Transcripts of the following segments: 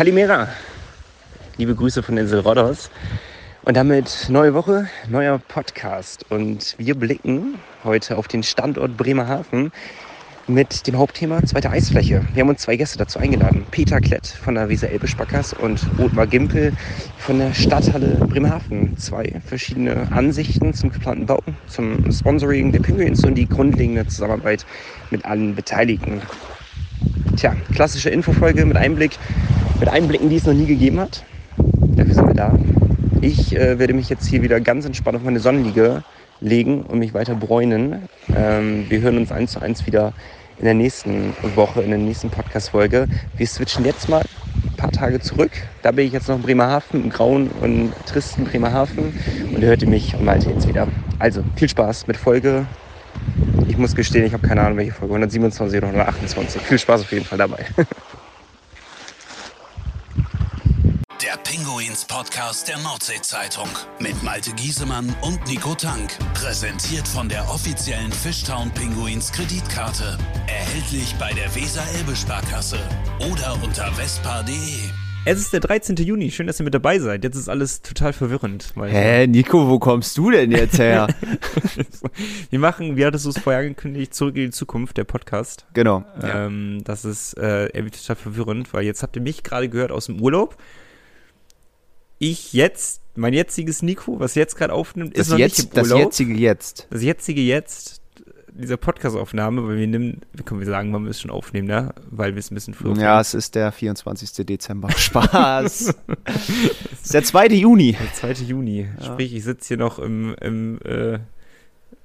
Kalimera. Liebe Grüße von Insel Rodos. Und damit neue Woche, neuer Podcast. Und wir blicken heute auf den Standort Bremerhaven mit dem Hauptthema zweite Eisfläche. Wir haben uns zwei Gäste dazu eingeladen. Peter Klett von der Weser Elbe Spackers und Othmar Gimpel von der Stadthalle Bremerhaven. Zwei verschiedene Ansichten zum geplanten Bau, zum Sponsoring der Penguins und die grundlegende Zusammenarbeit mit allen Beteiligten. Tja, klassische Infofolge mit Einblick, mit Einblicken, die es noch nie gegeben hat. Dafür sind wir da. Ich äh, werde mich jetzt hier wieder ganz entspannt auf meine Sonnenliege legen und mich weiter bräunen. Ähm, wir hören uns eins zu eins wieder in der nächsten Woche, in der nächsten Podcast-Folge. Wir switchen jetzt mal ein paar Tage zurück. Da bin ich jetzt noch in Bremerhaven, im grauen und tristen Bremerhaven. Und ihr hört mich und Malte jetzt wieder. Also, viel Spaß mit Folge. Ich muss gestehen, ich habe keine Ahnung, welche Folge. 127 oder 128. Viel Spaß auf jeden Fall dabei. Der Pinguins Podcast der Nordsee-Zeitung mit Malte Giesemann und Nico Tank. Präsentiert von der offiziellen Fishtown Pinguins Kreditkarte. Erhältlich bei der Weser-Elbe-Sparkasse oder unter vespa.de. Es ist der 13. Juni. Schön, dass ihr mit dabei seid. Jetzt ist alles total verwirrend. Hä, Nico, wo kommst du denn jetzt her? wir machen, wie hattest du es vorher angekündigt, zurück in die Zukunft, der Podcast. Genau. Ähm, das ist äh, irgendwie total verwirrend, weil jetzt habt ihr mich gerade gehört aus dem Urlaub ich jetzt, mein jetziges Nico, was jetzt gerade aufnimmt, das ist noch jetzt, nicht im Urlaub. Das jetzige Jetzt. Das jetzige Jetzt, dieser Podcast-Aufnahme, weil wir nehmen, wie können wir sagen, wann wir es schon aufnehmen, ne? Weil wir es ein bisschen früher Ja, es ist der 24. Dezember. Spaß. es ist der 2. Juni. Der 2. Juni. Ja. Sprich, ich sitze hier noch im, im, äh,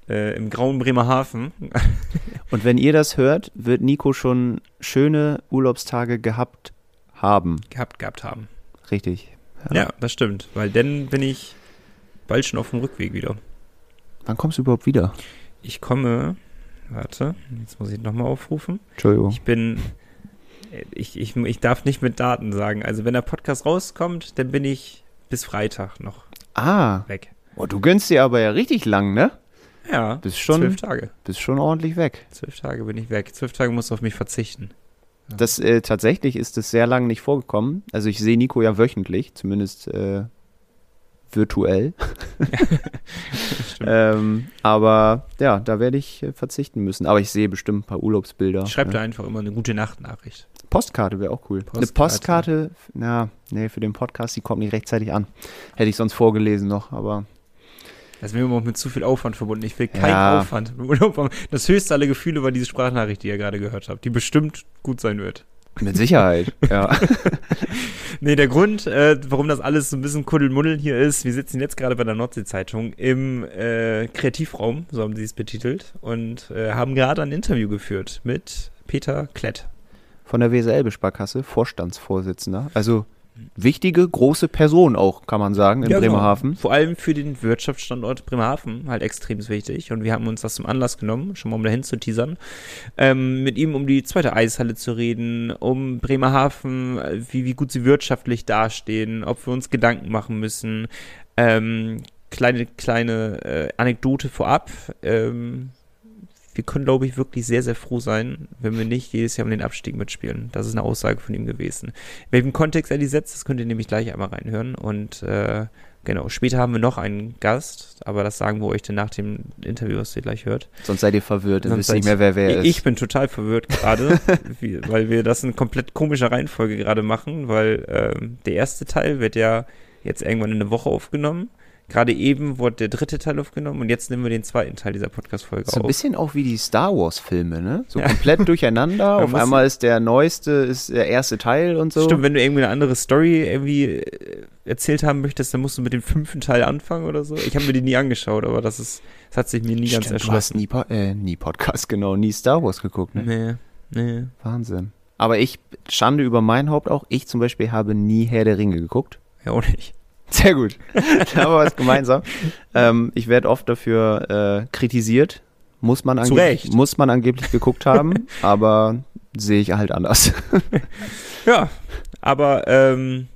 äh, im grauen Bremerhaven. Und wenn ihr das hört, wird Nico schon schöne Urlaubstage gehabt haben. Gehabt, gehabt haben. Richtig. Ja. ja, das stimmt, weil dann bin ich bald schon auf dem Rückweg wieder. Wann kommst du überhaupt wieder? Ich komme, warte, jetzt muss ich nochmal aufrufen. Entschuldigung. Ich bin, ich, ich, ich darf nicht mit Daten sagen. Also wenn der Podcast rauskommt, dann bin ich bis Freitag noch ah. weg. Oh, du gönnst dir aber ja richtig lang, ne? Ja, bist schon, zwölf Tage. Bist schon ordentlich weg. Zwölf Tage bin ich weg. Zwölf Tage musst du auf mich verzichten. Das äh, tatsächlich ist es sehr lange nicht vorgekommen. Also ich sehe Nico ja wöchentlich, zumindest äh, virtuell. ähm, aber ja, da werde ich äh, verzichten müssen. Aber ich sehe bestimmt ein paar Urlaubsbilder. Schreib ja. dir einfach immer eine gute Nachtnachricht. Postkarte wäre auch cool. Postkarte. Eine Postkarte, na, nee, für den Podcast, die kommt nicht rechtzeitig an. Hätte ich sonst vorgelesen noch, aber das wäre immer mit zu viel Aufwand verbunden. Ich will keinen ja. Aufwand. Das höchste aller Gefühle war diese Sprachnachricht, die ihr gerade gehört habt, die bestimmt gut sein wird. Mit Sicherheit, ja. nee, der Grund, äh, warum das alles so ein bisschen Kuddelmuddel hier ist, wir sitzen jetzt gerade bei der Nordsee-Zeitung im äh, Kreativraum, so haben sie es betitelt, und äh, haben gerade ein Interview geführt mit Peter Klett. Von der Weser-Elbe-Sparkasse, Vorstandsvorsitzender. Also wichtige, große Person auch, kann man sagen, in ja, genau. Bremerhaven. Genau. Vor allem für den Wirtschaftsstandort Bremerhaven halt extrem wichtig. Und wir haben uns das zum Anlass genommen, schon mal um dahin zu teasern, ähm, mit ihm um die zweite Eishalle zu reden, um Bremerhaven, wie, wie gut sie wirtschaftlich dastehen, ob wir uns Gedanken machen müssen. Ähm, kleine, kleine äh, Anekdote vorab. Ähm, wir können, glaube ich, wirklich sehr, sehr froh sein, wenn wir nicht jedes Jahr um den Abstieg mitspielen. Das ist eine Aussage von ihm gewesen. In welchem Kontext er die setzt, das könnt ihr nämlich gleich einmal reinhören. Und äh, genau, später haben wir noch einen Gast, aber das sagen wir euch dann nach dem Interview, was ihr gleich hört. Sonst seid ihr verwirrt, dann wisst nicht mehr, wer wer ich ist. Ich bin total verwirrt gerade, weil wir das in komplett komischer Reihenfolge gerade machen, weil äh, der erste Teil wird ja jetzt irgendwann in eine Woche aufgenommen. Gerade eben wurde der dritte Teil aufgenommen und jetzt nehmen wir den zweiten Teil dieser Podcast-Folge auf. So ein bisschen auch wie die Star Wars-Filme, ne? So ja. komplett durcheinander. auf einmal ist der neueste, ist der erste Teil und so. Stimmt, wenn du irgendwie eine andere Story irgendwie äh, erzählt haben möchtest, dann musst du mit dem fünften Teil anfangen oder so. Ich habe mir die nie angeschaut, aber das ist, das hat sich mir nie Stimmt, ganz erschlossen. Du hast nie, äh, nie Podcast, genau, nie Star Wars geguckt, ne? Nee, nee. Wahnsinn. Aber ich, Schande über mein Haupt auch, ich zum Beispiel habe nie Herr der Ringe geguckt. Ja, auch nicht. Sehr gut. da haben wir was gemeinsam. Ähm, ich werde oft dafür äh, kritisiert. Muss man, angeblich, muss man angeblich geguckt haben, aber sehe ich halt anders. ja, aber ähm,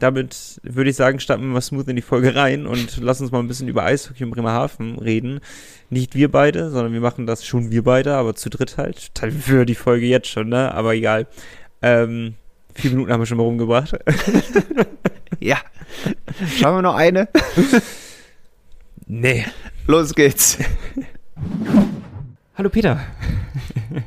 damit würde ich sagen, starten wir mal smooth in die Folge rein und lass uns mal ein bisschen über Eishockey in Bremerhaven reden. Nicht wir beide, sondern wir machen das schon wir beide, aber zu dritt halt. Für die Folge jetzt schon, ne? Aber egal. Ähm, Vier Minuten haben wir schon mal rumgebracht. Ja. Schauen wir noch eine? nee. Los geht's. Hallo Peter.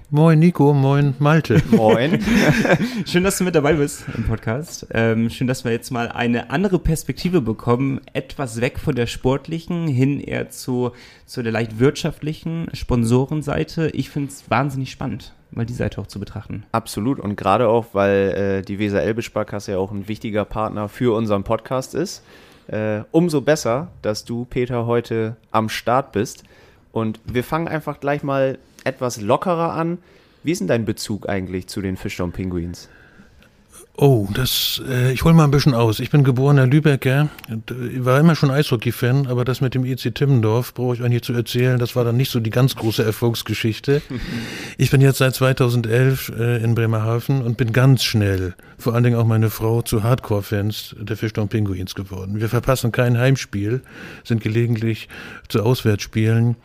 Moin Nico, moin Malte. Moin. schön, dass du mit dabei bist im Podcast. Ähm, schön, dass wir jetzt mal eine andere Perspektive bekommen, etwas weg von der sportlichen hin eher zu, zu der leicht wirtschaftlichen Sponsorenseite. Ich finde es wahnsinnig spannend, mal die Seite auch zu betrachten. Absolut und gerade auch, weil äh, die Weser Elbe Sparkasse ja auch ein wichtiger Partner für unseren Podcast ist. Äh, umso besser, dass du, Peter, heute am Start bist. Und wir fangen einfach gleich mal etwas lockerer an. Wie ist denn dein Bezug eigentlich zu den Fischtown Penguins? Oh, das, äh, ich hole mal ein bisschen aus. Ich bin geborener Lübecker, äh, war immer schon Eishockey-Fan, aber das mit dem EC Timmendorf brauche ich eigentlich zu erzählen. Das war dann nicht so die ganz große Erfolgsgeschichte. ich bin jetzt seit 2011 äh, in Bremerhaven und bin ganz schnell, vor allen Dingen auch meine Frau, zu Hardcore-Fans der Fischtown Penguins geworden. Wir verpassen kein Heimspiel, sind gelegentlich zu Auswärtsspielen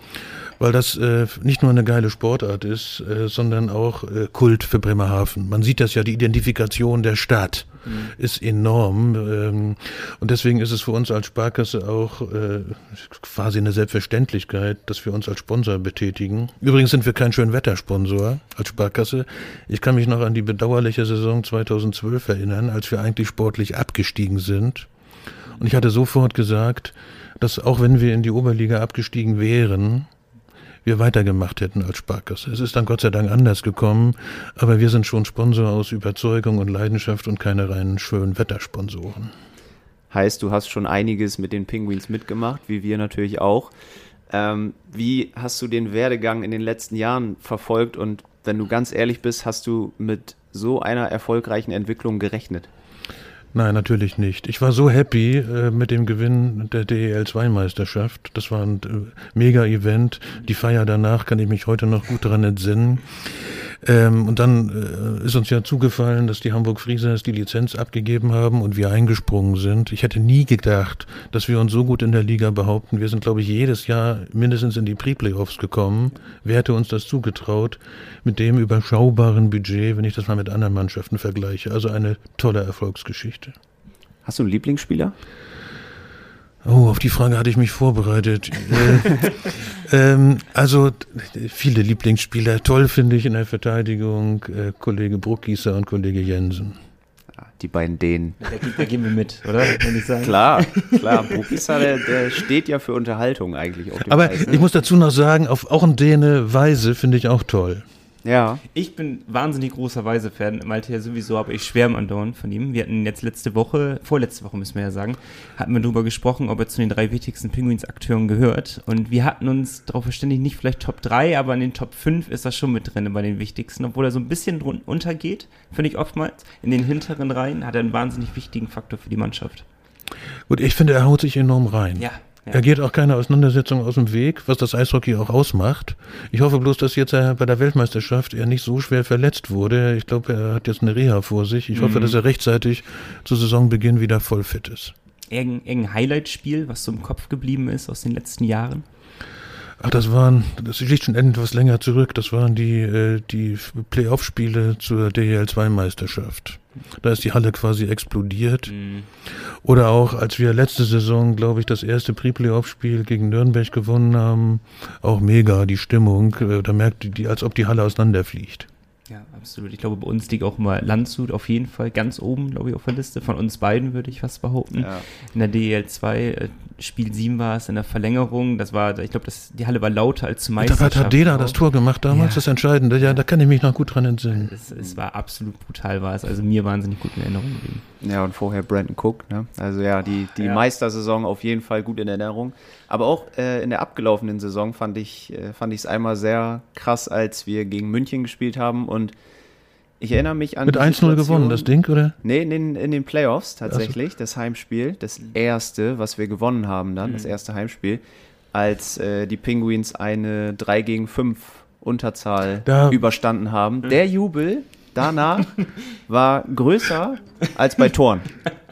weil das äh, nicht nur eine geile Sportart ist, äh, sondern auch äh, Kult für Bremerhaven. Man sieht das ja, die Identifikation der Stadt mhm. ist enorm ähm, und deswegen ist es für uns als Sparkasse auch äh, quasi eine Selbstverständlichkeit, dass wir uns als Sponsor betätigen. Übrigens sind wir kein Schönwettersponsor als Sparkasse. Ich kann mich noch an die bedauerliche Saison 2012 erinnern, als wir eigentlich sportlich abgestiegen sind. Und ich hatte sofort gesagt, dass auch wenn wir in die Oberliga abgestiegen wären, wir weitergemacht hätten als Sparkasse. Es ist dann Gott sei Dank anders gekommen, aber wir sind schon Sponsor aus Überzeugung und Leidenschaft und keine reinen schönen Wettersponsoren. Heißt, du hast schon einiges mit den Penguins mitgemacht, wie wir natürlich auch. Ähm, wie hast du den Werdegang in den letzten Jahren verfolgt und wenn du ganz ehrlich bist, hast du mit so einer erfolgreichen Entwicklung gerechnet? Nein, natürlich nicht. Ich war so happy äh, mit dem Gewinn der DEL2-Meisterschaft. Das war ein äh, Mega-Event. Die Feier danach kann ich mich heute noch gut daran entsinnen. Ähm, und dann äh, ist uns ja zugefallen, dass die Hamburg Friesers die Lizenz abgegeben haben und wir eingesprungen sind. Ich hätte nie gedacht, dass wir uns so gut in der Liga behaupten. Wir sind, glaube ich, jedes Jahr mindestens in die Pre-Playoffs gekommen. Wer hätte uns das zugetraut mit dem überschaubaren Budget, wenn ich das mal mit anderen Mannschaften vergleiche? Also eine tolle Erfolgsgeschichte. Hast du einen Lieblingsspieler? Oh, auf die Frage hatte ich mich vorbereitet. äh, ähm, also viele Lieblingsspieler. Toll finde ich in der Verteidigung äh, Kollege Bruckgießer und Kollege Jensen. die beiden Dänen. Da, da, gehen wir mit, oder? Wenn ich sagen. Klar, klar. Bruckgießer, der, der steht ja für Unterhaltung eigentlich. Aber Preis, ne? ich muss dazu noch sagen, auf, auch ein Däne Weise finde ich auch toll. Ja. Ich bin wahnsinnig großer Weise-Fan. Malte ja sowieso, aber ich schwärme andauernd von ihm. Wir hatten jetzt letzte Woche, vorletzte Woche müssen wir ja sagen, hatten wir darüber gesprochen, ob er zu den drei wichtigsten Pinguins-Akteuren gehört. Und wir hatten uns darauf verständigt, nicht vielleicht Top 3, aber in den Top 5 ist er schon mit drin bei den wichtigsten. Obwohl er so ein bisschen drunter untergeht, finde ich oftmals. In den hinteren Reihen hat er einen wahnsinnig wichtigen Faktor für die Mannschaft. Gut, ich finde, er haut sich enorm rein. Ja, ja. Er geht auch keine Auseinandersetzung aus dem Weg, was das Eishockey auch ausmacht. Ich hoffe bloß, dass jetzt er bei der Weltmeisterschaft er nicht so schwer verletzt wurde. Ich glaube, er hat jetzt eine Reha vor sich. Ich mhm. hoffe, dass er rechtzeitig zu Saisonbeginn wieder voll fit ist. Irgendein Highlight-Spiel, was so im Kopf geblieben ist aus den letzten Jahren? Ach, das waren, das liegt schon etwas länger zurück. Das waren die, äh, die Playoff-Spiele zur DEL2-Meisterschaft. Da ist die Halle quasi explodiert. Mhm. Oder auch, als wir letzte Saison, glaube ich, das erste Pre-Playoff-Spiel gegen Nürnberg gewonnen haben, auch mega die Stimmung. Äh, da merkt die, als ob die Halle auseinanderfliegt. Ja, absolut. Ich glaube, bei uns liegt auch immer Landshut auf jeden Fall ganz oben, glaube ich, auf der Liste. Von uns beiden würde ich fast behaupten. Ja. In der DL2, äh, Spiel 7 war es, in der Verlängerung. Das war, ich glaube, die Halle war lauter als zu Meisterschaft. Da hat Deda das Tor gemacht damals, ja. das Entscheidende. Ja, da kann ich mich noch gut dran entsinnen. Es, es, war absolut brutal, war es. Also mir wahnsinnig gut in Erinnerung geblieben. Ja, und vorher Brandon Cook. Ne? Also ja, die, die ja. Meistersaison auf jeden Fall gut in Erinnerung. Aber auch äh, in der abgelaufenen Saison fand ich äh, fand ich es einmal sehr krass, als wir gegen München gespielt haben und ich erinnere mich an. Mit 1-0 gewonnen, das Ding, oder? Nee, in den, in den Playoffs tatsächlich, so. das Heimspiel. Das erste, was wir gewonnen haben dann, mhm. das erste Heimspiel, als äh, die Penguins eine 3 gegen 5 Unterzahl da. überstanden haben. Mhm. Der Jubel danach war größer als bei Toren.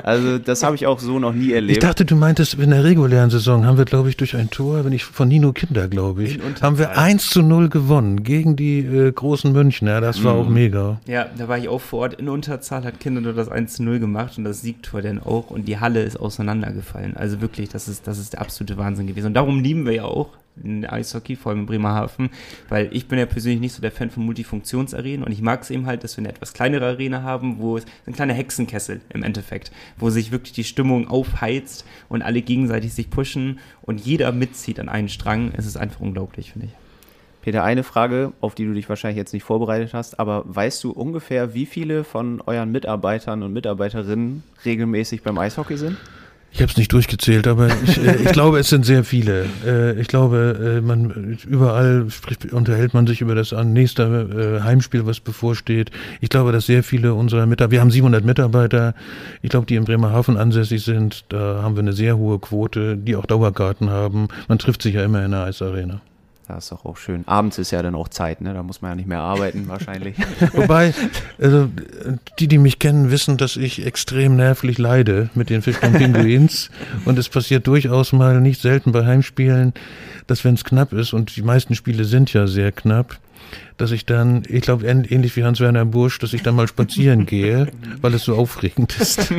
Also das habe ich auch so noch nie erlebt. Ich dachte, du meintest, in der regulären Saison haben wir, glaube ich, durch ein Tor, wenn ich von Nino Kinder, glaube ich, haben wir 1 zu 0 gewonnen gegen die äh, großen Münchner. Das war auch mega. Ja, da war ich auch vor Ort in Unterzahl, hat Kinder nur das 1 zu 0 gemacht und das Siegtor dann auch und die Halle ist auseinandergefallen. Also wirklich, das ist, das ist der absolute Wahnsinn gewesen. Und darum lieben wir ja auch in Eishockey, vor allem in Bremerhaven, weil ich bin ja persönlich nicht so der Fan von Multifunktionsarenen und ich mag es eben halt, dass wir eine etwas kleinere Arena haben, wo es ein kleiner Hexenkessel im Endeffekt, wo sich wirklich die Stimmung aufheizt und alle gegenseitig sich pushen und jeder mitzieht an einen Strang. Es ist einfach unglaublich, finde ich. Peter, eine Frage, auf die du dich wahrscheinlich jetzt nicht vorbereitet hast, aber weißt du ungefähr, wie viele von euren Mitarbeitern und Mitarbeiterinnen regelmäßig beim Eishockey sind? Ich habe es nicht durchgezählt, aber ich, äh, ich glaube, es sind sehr viele. Äh, ich glaube, äh, man überall spricht, unterhält man sich über das nächste äh, Heimspiel, was bevorsteht. Ich glaube, dass sehr viele unserer Mitarbeiter, wir haben 700 Mitarbeiter, ich glaube, die in Bremerhaven ansässig sind. Da haben wir eine sehr hohe Quote, die auch Dauerkarten haben. Man trifft sich ja immer in der Eisarena. Das ist doch auch schön. Abends ist ja dann auch Zeit, ne? Da muss man ja nicht mehr arbeiten, wahrscheinlich. Wobei, also die, die mich kennen, wissen, dass ich extrem nervlich leide mit den Fischton-Pinguins. und es passiert durchaus mal nicht selten bei Heimspielen, dass wenn es knapp ist, und die meisten Spiele sind ja sehr knapp, dass ich dann, ich glaube, ähnlich wie Hans-Werner Bursch, dass ich dann mal spazieren gehe, weil es so aufregend ist.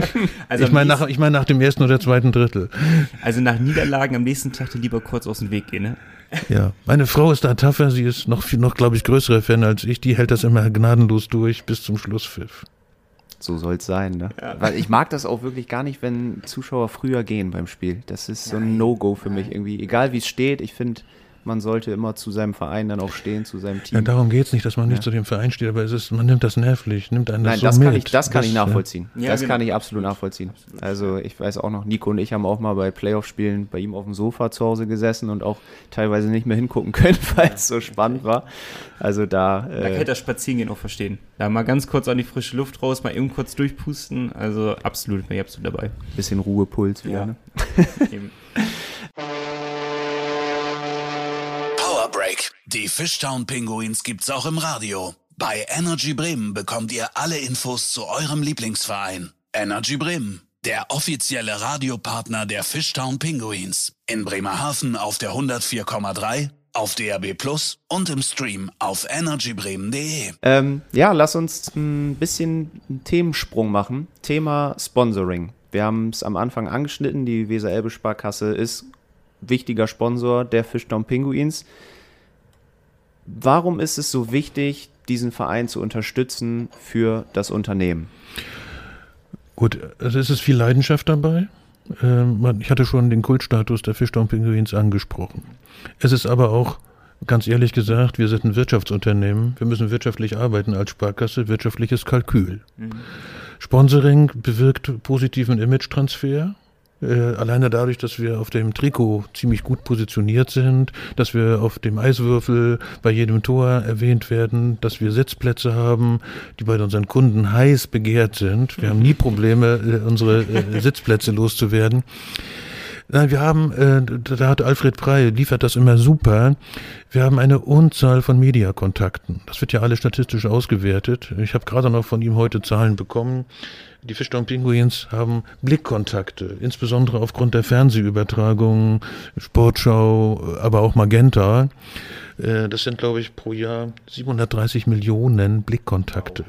Also ich meine nach, ich mein nach dem ersten oder zweiten Drittel. Also nach Niederlagen am nächsten Tag lieber kurz aus dem Weg gehen, ne? Ja, meine Frau ist da tougher, sie ist noch, noch glaube ich, größere Fan als ich. Die hält das immer gnadenlos durch bis zum Schlusspfiff. So soll es sein, ne? Ja. Weil ich mag das auch wirklich gar nicht, wenn Zuschauer früher gehen beim Spiel. Das ist so ein No-Go für mich irgendwie. Egal wie es steht, ich finde, man sollte immer zu seinem Verein dann auch stehen, zu seinem Team. Ja, darum geht es nicht, dass man nicht ja. zu dem Verein steht, aber es ist, man nimmt das nervlich, nimmt einen das Nein, so das mit. kann ich, das kann das, ich nachvollziehen. Ja, das genau. kann ich absolut nachvollziehen. Also ich weiß auch noch, Nico und ich haben auch mal bei Playoff-Spielen bei ihm auf dem Sofa zu Hause gesessen und auch teilweise nicht mehr hingucken können, weil es so spannend war. Also da. Da kann ich das Spazierengehen auch verstehen. Da mal ganz kurz an die frische Luft raus, mal eben kurz durchpusten. Also absolut, bin ich absolut dabei. Bisschen Ruhepuls wieder, Ja. ne? Eben. Break. Die Fishtown Pinguins gibt's auch im Radio. Bei Energy Bremen bekommt ihr alle Infos zu eurem Lieblingsverein. Energy Bremen, der offizielle Radiopartner der Fishtown Pinguins. In Bremerhaven auf der 104,3, auf DRB Plus und im Stream auf energybremen.de. Ähm, ja, lass uns ein bisschen einen Themensprung machen. Thema Sponsoring. Wir haben es am Anfang angeschnitten. Die Weser-Elbe Sparkasse ist wichtiger Sponsor der Fischtown Pinguins. Warum ist es so wichtig, diesen Verein zu unterstützen für das Unternehmen? Gut, also es ist viel Leidenschaft dabei. Ähm, ich hatte schon den Kultstatus der Fischtown-Pinguins angesprochen. Es ist aber auch, ganz ehrlich gesagt, wir sind ein Wirtschaftsunternehmen. Wir müssen wirtschaftlich arbeiten als Sparkasse, wirtschaftliches Kalkül. Sponsoring bewirkt positiven Image-Transfer. Äh, alleine dadurch, dass wir auf dem Trikot ziemlich gut positioniert sind, dass wir auf dem Eiswürfel bei jedem Tor erwähnt werden, dass wir Sitzplätze haben, die bei unseren Kunden heiß begehrt sind. Wir haben nie Probleme, äh, unsere äh, Sitzplätze loszuwerden. Nein, wir haben, äh, da hat Alfred Prey, liefert das immer super. Wir haben eine Unzahl von Mediakontakten. Das wird ja alles statistisch ausgewertet. Ich habe gerade noch von ihm heute Zahlen bekommen. Die Fischtown Pinguins haben Blickkontakte, insbesondere aufgrund der Fernsehübertragungen, Sportschau, aber auch Magenta. Äh, Das sind, glaube ich, pro Jahr 730 Millionen Blickkontakte.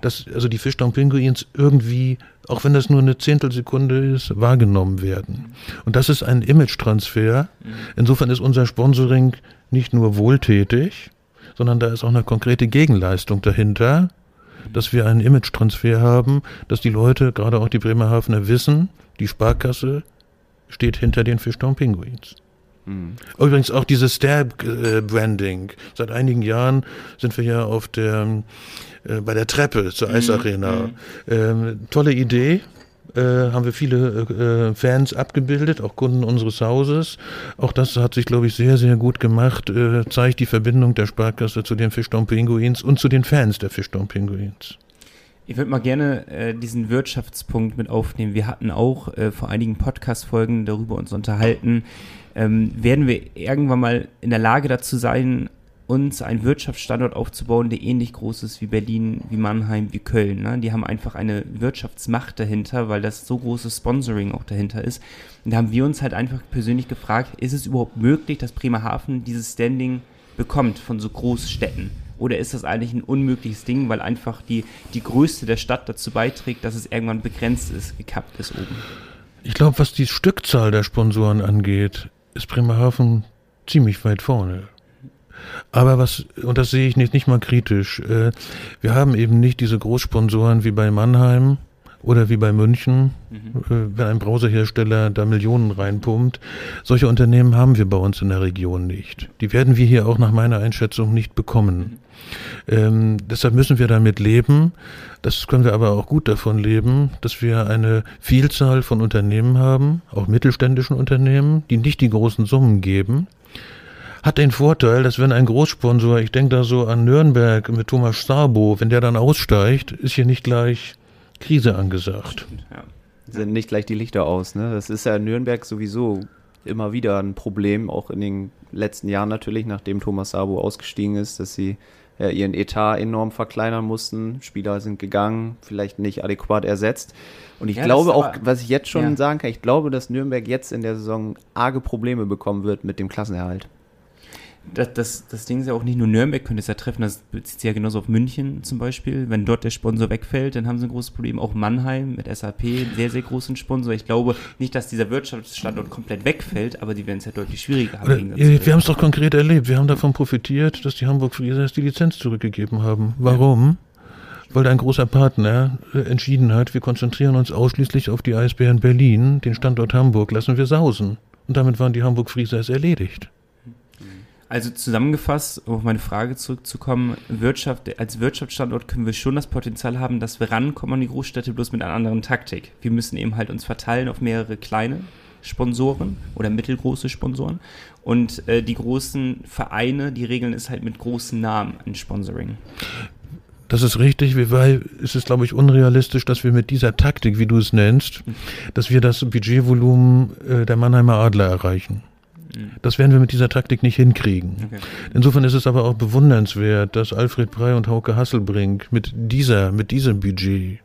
Dass also die Fischtown Pinguins irgendwie, auch wenn das nur eine Zehntelsekunde ist, wahrgenommen werden. Und das ist ein Image-Transfer. Insofern ist unser Sponsoring nicht nur wohltätig, sondern da ist auch eine konkrete Gegenleistung dahinter, dass wir einen Image-Transfer haben, dass die Leute, gerade auch die Bremerhavener, wissen, die Sparkasse steht hinter den Fischtown Pinguins. Übrigens auch dieses Stab-Branding. Seit einigen Jahren sind wir ja auf der, äh, bei der Treppe zur Eisarena. Ähm, tolle Idee. Äh, haben wir viele äh, Fans abgebildet, auch Kunden unseres Hauses. Auch das hat sich, glaube ich, sehr, sehr gut gemacht. Äh, zeigt die Verbindung der Sparkasse zu den Fischtown Pinguins und zu den Fans der Fischtown Pinguins. Ich würde mal gerne äh, diesen Wirtschaftspunkt mit aufnehmen. Wir hatten auch äh, vor einigen Podcast-Folgen darüber uns unterhalten. Ähm, werden wir irgendwann mal in der Lage dazu sein, uns einen Wirtschaftsstandort aufzubauen, der ähnlich groß ist wie Berlin, wie Mannheim, wie Köln. Ne? Die haben einfach eine Wirtschaftsmacht dahinter, weil das so großes Sponsoring auch dahinter ist. Und da haben wir uns halt einfach persönlich gefragt, ist es überhaupt möglich, dass Bremerhaven dieses Standing bekommt von so Großstädten? Oder ist das eigentlich ein unmögliches Ding, weil einfach die, die Größe der Stadt dazu beiträgt, dass es irgendwann begrenzt ist, gekappt ist oben? Ich glaube, was die Stückzahl der Sponsoren angeht, ist Bremerhaven ziemlich weit vorne. Aber was, und das sehe ich nicht, nicht mal kritisch, äh, wir haben eben nicht diese Großsponsoren wie bei Mannheim oder wie bei München, mhm. äh, wenn ein Browserhersteller da Millionen reinpumpt. Solche Unternehmen haben wir bei uns in der Region nicht. Die werden wir hier auch nach meiner Einschätzung nicht bekommen. Mhm. Ähm, deshalb müssen wir damit leben. Das können wir aber auch gut davon leben, dass wir eine Vielzahl von Unternehmen haben, auch mittelständischen Unternehmen, die nicht die großen Summen geben, hat den Vorteil, dass wenn ein Großsponsor, ich denke da so an Nürnberg mit Thomas Starbo, wenn der dann aussteigt, ist hier nicht gleich Krise angesagt. Ja. Sind nicht gleich die Lichter aus, ne? Das ist ja in Nürnberg sowieso immer wieder ein Problem, auch in den letzten Jahren natürlich, nachdem Thomas Sabo ausgestiegen ist, dass sie ja, ihren Etat enorm verkleinern mussten. Spieler sind gegangen, vielleicht nicht adäquat ersetzt. Und ich ja, glaube auch, was ich jetzt schon ja. sagen kann, ich glaube, dass Nürnberg jetzt in der Saison arge Probleme bekommen wird mit dem Klassenerhalt das, das, das Ding ist ja auch nicht nur Nürnberg könnte es ja treffen, das bezieht sich ja genauso auf München zum Beispiel. Wenn dort der Sponsor wegfällt, dann haben sie ein großes Problem. Auch Mannheim mit SAP, sehr, sehr großen Sponsor. Ich glaube nicht, dass dieser Wirtschaftsstandort komplett wegfällt, aber die werden es ja deutlich schwieriger haben. Oder, wir haben es doch konkret erlebt. Wir haben davon profitiert, dass die Hamburg Friesers die Lizenz zurückgegeben haben. Warum? Ja. Weil ein großer Partner äh, entschieden hat, wir konzentrieren uns ausschließlich auf die Eisbären Berlin, den Standort Hamburg lassen wir sausen. Und damit waren die Hamburg Friesers erledigt. Also zusammengefasst, um auf meine Frage zurückzukommen, Wirtschaft, als Wirtschaftsstandort können wir schon das Potenzial haben, dass wir rankommen an die Großstädte, bloß mit einer anderen Taktik. Wir müssen eben halt uns verteilen auf mehrere kleine Sponsoren oder mittelgroße Sponsoren. Und äh, die großen Vereine, die regeln es halt mit großen Namen ein Sponsoring. Das ist richtig, weil es ist, glaube ich, unrealistisch, dass wir mit dieser Taktik, wie du es nennst, dass wir das Budgetvolumen äh, der Mannheimer Adler erreichen. Das werden wir mit dieser Taktik nicht hinkriegen. Okay. Insofern ist es aber auch bewundernswert, dass Alfred Brey und Hauke Hasselbrink mit dieser, mit diesem Budget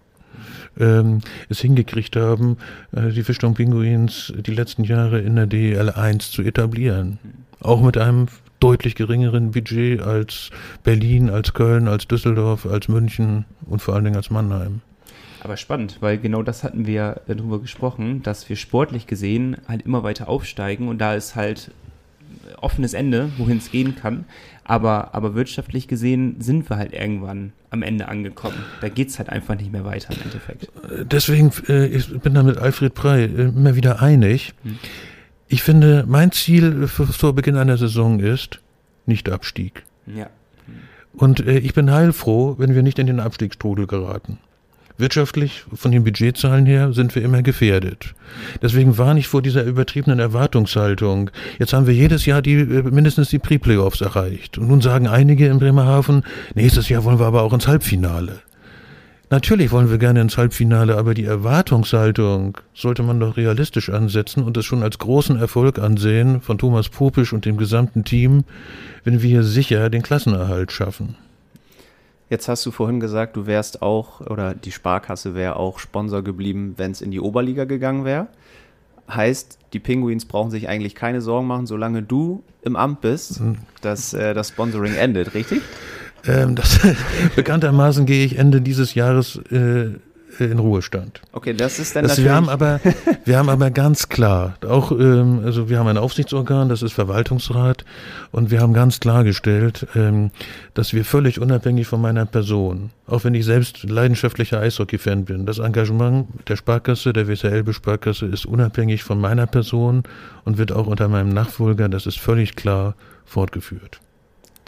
ähm, es hingekriegt haben, äh, die Fischtown Pinguins die letzten Jahre in der DL 1 zu etablieren. Auch mit einem deutlich geringeren Budget als Berlin, als Köln, als Düsseldorf, als München und vor allen Dingen als Mannheim. Aber spannend, weil genau das hatten wir darüber gesprochen, dass wir sportlich gesehen halt immer weiter aufsteigen und da ist halt offenes Ende, wohin es gehen kann. Aber, aber wirtschaftlich gesehen sind wir halt irgendwann am Ende angekommen. Da geht es halt einfach nicht mehr weiter im Endeffekt. Deswegen, äh, ich bin da mit Alfred Prey äh, immer wieder einig. Hm. Ich finde, mein Ziel vor Beginn einer Saison ist nicht Abstieg. Ja. Und äh, ich bin heilfroh, wenn wir nicht in den Abstiegsstrudel geraten. Wirtschaftlich, von den Budgetzahlen her, sind wir immer gefährdet. Deswegen war nicht vor dieser übertriebenen Erwartungshaltung. Jetzt haben wir jedes Jahr die, äh, mindestens die Pre-Playoffs erreicht. Und nun sagen einige in Bremerhaven, nächstes Jahr wollen wir aber auch ins Halbfinale. Natürlich wollen wir gerne ins Halbfinale, aber die Erwartungshaltung sollte man doch realistisch ansetzen und es schon als großen Erfolg ansehen von Thomas Popisch und dem gesamten Team, wenn wir sicher den Klassenerhalt schaffen. Jetzt hast du vorhin gesagt, du wärst auch, oder die Sparkasse wäre auch Sponsor geblieben, wenn es in die Oberliga gegangen wäre. Heißt, die Penguins brauchen sich eigentlich keine Sorgen machen, solange du im Amt bist, mhm. dass äh, das Sponsoring endet, richtig? Ähm, das, bekanntermaßen gehe ich Ende dieses Jahres äh, in Ruhestand. Okay, das ist dann das, Wir haben aber, wir haben aber ganz klar, auch, ähm, also wir haben ein Aufsichtsorgan, das ist Verwaltungsrat, und wir haben ganz klargestellt, ähm, dass wir völlig unabhängig von meiner Person, auch wenn ich selbst leidenschaftlicher Eishockey-Fan bin, das Engagement der Sparkasse, der WSL-Sparkasse ist unabhängig von meiner Person und wird auch unter meinem Nachfolger, das ist völlig klar, fortgeführt.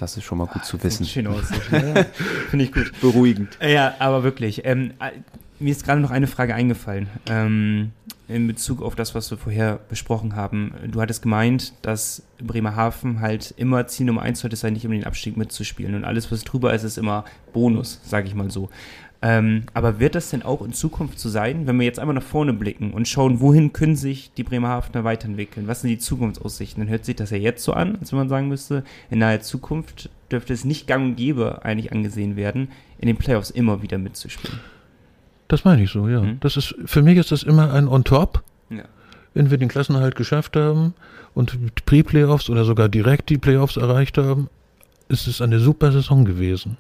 Das ist schon mal gut ah, zu wissen. Schön aus. ja, Finde ich gut. Beruhigend. Ja, aber wirklich. Ähm, mir ist gerade noch eine Frage eingefallen. Ähm, in Bezug auf das, was wir vorher besprochen haben. Du hattest gemeint, dass Bremerhaven halt immer Ziel Nummer eins sollte sein, nicht um den Abstieg mitzuspielen. Und alles, was drüber ist, ist immer Bonus, sage ich mal so. Ähm, aber wird das denn auch in Zukunft so sein, wenn wir jetzt einmal nach vorne blicken und schauen, wohin können sich die Bremerhavener weiterentwickeln? Was sind die Zukunftsaussichten? Dann hört sich das ja jetzt so an, als wenn man sagen müsste, in naher Zukunft dürfte es nicht gang und gäbe eigentlich angesehen werden, in den Playoffs immer wieder mitzuspielen. Das meine ich so, ja. Mhm. Das ist, für mich ist das immer ein On-Top. Ja. Wenn wir den Klassenerhalt geschafft haben und die Pre-Playoffs oder sogar direkt die Playoffs erreicht haben, ist es eine super Saison gewesen.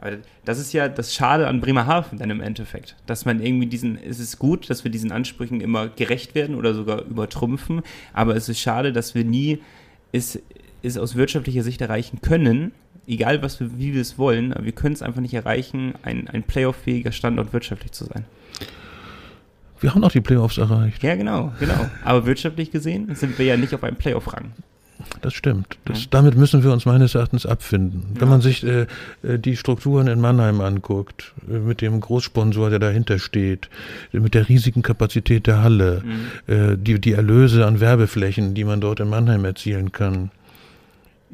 Aber das ist ja das Schade an Bremerhaven dann im Endeffekt, dass man irgendwie diesen, es ist gut, dass wir diesen Ansprüchen immer gerecht werden oder sogar übertrumpfen, aber es ist schade, dass wir nie es, es aus wirtschaftlicher Sicht erreichen können, egal was wir, wie wir es wollen, wir können es einfach nicht erreichen, ein, ein playoff-fähiger Standort wirtschaftlich zu sein. Wir haben auch die Playoffs erreicht. Ja, genau, genau. Aber wirtschaftlich gesehen sind wir ja nicht auf einem Playoff-Rang. Das stimmt. Das, Damit müssen wir uns meines Erachtens abfinden. Wenn Ja. man sich äh, äh, die Strukturen in Mannheim anguckt, äh, mit dem Großsponsor, der dahinter steht, äh, mit der riesigen Kapazität der Halle, äh, die, die Erlöse an Werbeflächen, die man dort in Mannheim erzielen kann.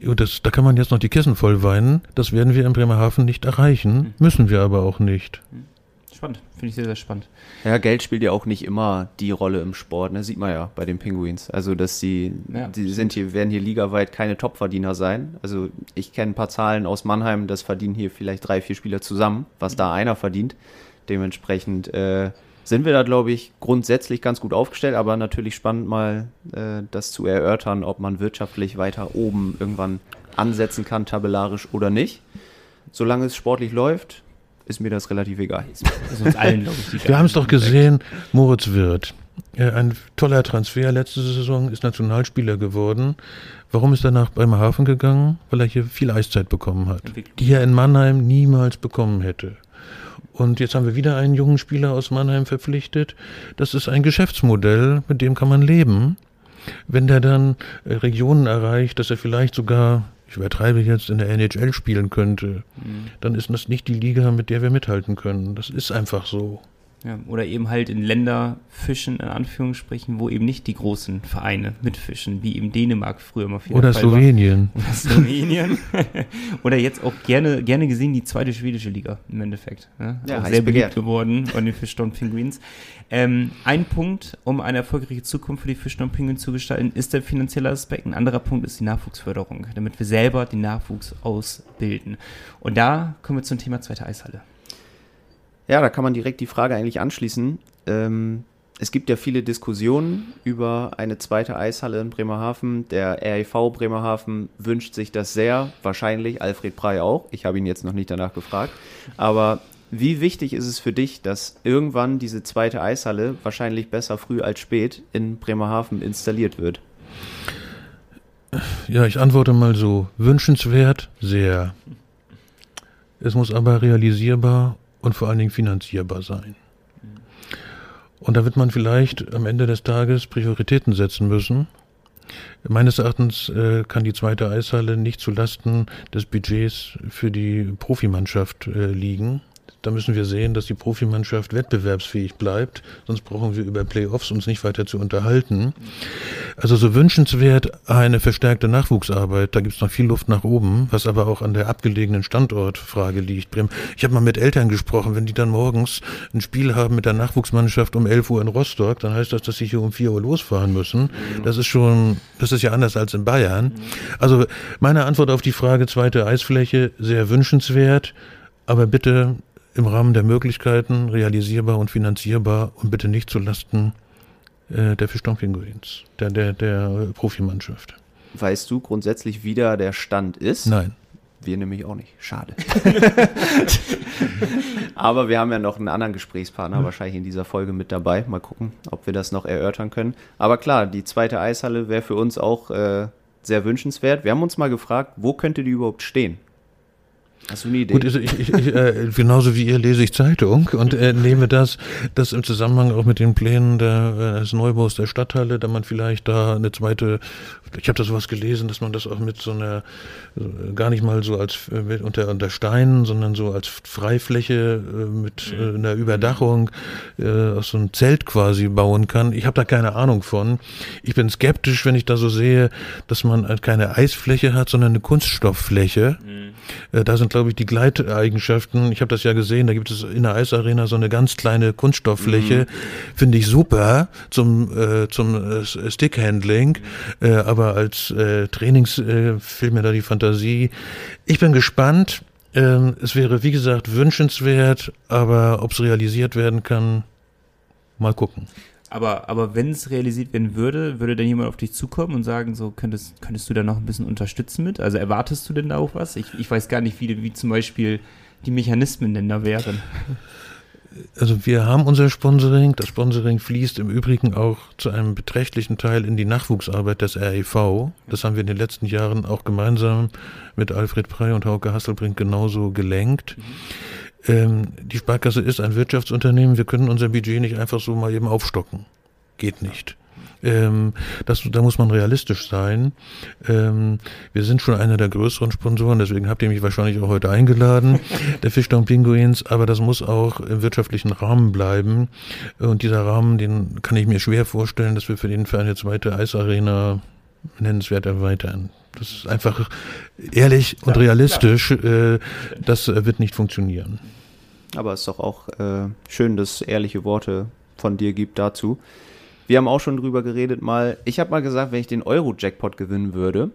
Das, da kann man jetzt noch die Kissen voll weinen. Das werden wir in Bremerhaven nicht erreichen, müssen wir aber auch nicht. Spannend, finde ich sehr, sehr spannend. Ja, Geld spielt ja auch nicht immer die Rolle im Sport, ne? sieht man ja bei den Penguins. Also, dass die, Ja, die sind hier, werden hier ligaweit keine Topverdiener sein. Also, ich kenne ein paar Zahlen aus Mannheim, das verdienen hier vielleicht drei, vier Spieler zusammen, was da einer verdient. Dementsprechend äh, sind wir da, glaube ich, grundsätzlich ganz gut aufgestellt, aber natürlich spannend mal äh, das zu erörtern, ob man wirtschaftlich weiter oben irgendwann ansetzen kann, tabellarisch oder nicht. Solange es sportlich läuft, ist mir das relativ egal. Das ist uns allen, ich, Wir haben es doch gesehen, Moritz Wirth. Äh, Ein toller Transfer letzte Saison, ist Nationalspieler geworden. Warum ist er nach Bremerhaven gegangen? Weil er hier viel Eiszeit bekommen hat, die er in Mannheim niemals bekommen hätte. Und jetzt haben wir wieder einen jungen Spieler aus Mannheim verpflichtet. Das ist ein Geschäftsmodell, mit dem kann man leben. Wenn der dann äh, Regionen erreicht, dass er vielleicht sogar, ich übertreibe jetzt, in der NHL spielen könnte, dann ist das nicht die Liga, mit der wir mithalten können. Das ist einfach so. Ja, oder eben halt in Länder fischen, in Anführungsstrichen, wo eben nicht die großen Vereine mitfischen, wie eben Dänemark früher immer viel Oder der Fall war. Slowenien. Oder Slowenien. oder jetzt auch gerne, gerne gesehen die zweite schwedische Liga im Endeffekt. Ja, Ja, auch heiß sehr beliebt geworden von den Fishtown Penguins. Ähm, ein Punkt, um eine erfolgreiche Zukunft für die Fishtown Penguins zu gestalten, ist der finanzielle Aspekt. Ein anderer Punkt ist die Nachwuchsförderung, damit wir selber den Nachwuchs ausbilden. Und da kommen wir zum Thema zweite Eishalle. Ja, da kann man direkt die Frage eigentlich anschließen. Ähm, es gibt ja viele Diskussionen über eine zweite Eishalle in Bremerhaven. Der REV Bremerhaven wünscht sich das sehr, wahrscheinlich Alfred Prey auch. Ich habe ihn jetzt noch nicht danach gefragt. Aber wie wichtig ist es für dich, dass irgendwann diese zweite Eishalle, wahrscheinlich besser früh als spät, in Bremerhaven installiert wird? Ja, ich antworte mal so. Wünschenswert, sehr. Es muss aber realisierbar und vor allen Dingen finanzierbar sein. Und da wird man vielleicht am Ende des Tages Prioritäten setzen müssen. Meines Erachtens äh, kann die zweite Eishalle nicht zulasten des Budgets für die Profimannschaft äh, liegen. Da müssen wir sehen, dass die Profimannschaft wettbewerbsfähig bleibt, sonst brauchen wir über Playoffs uns nicht weiter zu unterhalten. Also so wünschenswert eine verstärkte Nachwuchsarbeit, da gibt es noch viel Luft nach oben, was aber auch an der abgelegenen Standortfrage liegt. Ich habe mal mit Eltern gesprochen, wenn die dann morgens ein Spiel haben mit der Nachwuchsmannschaft um 11 Uhr in Rostock, dann heißt das, dass sie hier um 4 Uhr losfahren müssen. Das ist schon, das ist ja anders als in Bayern. Also meine Antwort auf die Frage zweite Eisfläche, sehr wünschenswert, aber bitte im Rahmen der Möglichkeiten realisierbar und finanzierbar und bitte nicht zulasten äh, der Fischtown Penguins, der, der, der Profimannschaft. Weißt du grundsätzlich, wie da der Stand ist? Nein. Wir nämlich auch nicht. Schade. Aber wir haben ja noch einen anderen Gesprächspartner wahrscheinlich in dieser Folge mit dabei. Mal gucken, ob wir das noch erörtern können. Aber klar, die zweite Eishalle wäre für uns auch äh, sehr wünschenswert. Wir haben uns mal gefragt, wo könnte die überhaupt stehen? Hast du eine Idee? Gut, also ich, ich, ich, äh, genauso wie ihr lese ich Zeitung und äh, nehme das, das im Zusammenhang auch mit den Plänen der, äh, des Neubaus der Stadthalle, da man vielleicht da eine zweite ich habe da sowas gelesen, dass man das auch mit so einer, gar nicht mal so als äh, unter, unter Steinen, sondern so als Freifläche äh, mit äh, einer Überdachung aus so einem Zelt quasi bauen kann. Ich habe da keine Ahnung von. Ich bin skeptisch, wenn ich da so sehe, dass man keine Eisfläche hat, sondern eine Kunststofffläche. Mhm. Da sind, glaube ich, die Gleiteigenschaften. Ich habe das ja gesehen, da gibt es in der Eisarena so eine ganz kleine Kunststofffläche. Mhm. Finde ich super zum, äh, zum Stickhandling. Mhm. Äh, aber als äh, Trainings äh, fehlt mir da die Fantasie. Ich bin gespannt. Ähm, es wäre, wie gesagt, wünschenswert, aber ob es realisiert werden kann, mal gucken. Aber, aber wenn es realisiert werden würde, würde dann jemand auf dich zukommen und sagen, so könntest, könntest du da noch ein bisschen unterstützen mit? Also erwartest du denn da auch was? Ich, ich weiß gar nicht, wie, wie zum Beispiel die Mechanismen denn da wären. Also wir haben unser Sponsoring. Das Sponsoring fließt im Übrigen auch zu einem beträchtlichen Teil in die Nachwuchsarbeit des REV. Das haben wir in den letzten Jahren auch gemeinsam mit Alfred Prey und Hauke Hasselbrink genauso gelenkt. Mhm. Die Sparkasse ist ein Wirtschaftsunternehmen. Wir können unser Budget nicht einfach so mal eben aufstocken. Geht nicht. Ähm, das, da muss man realistisch sein. Ähm, wir sind schon einer der größeren Sponsoren, deswegen habt ihr mich wahrscheinlich auch heute eingeladen, der Fischtown Pinguins, aber das muss auch im wirtschaftlichen Rahmen bleiben. Und dieser Rahmen, den kann ich mir schwer vorstellen, dass wir für den für eine zweite Eisarena nennenswert erweitern. Das ist einfach ehrlich und realistisch. Äh, das wird nicht funktionieren. Aber es ist doch auch äh, schön, dass es ehrliche Worte von dir gibt dazu. Wir haben auch schon drüber geredet mal. Ich habe mal gesagt, wenn ich den Euro-Jackpot gewinnen würde,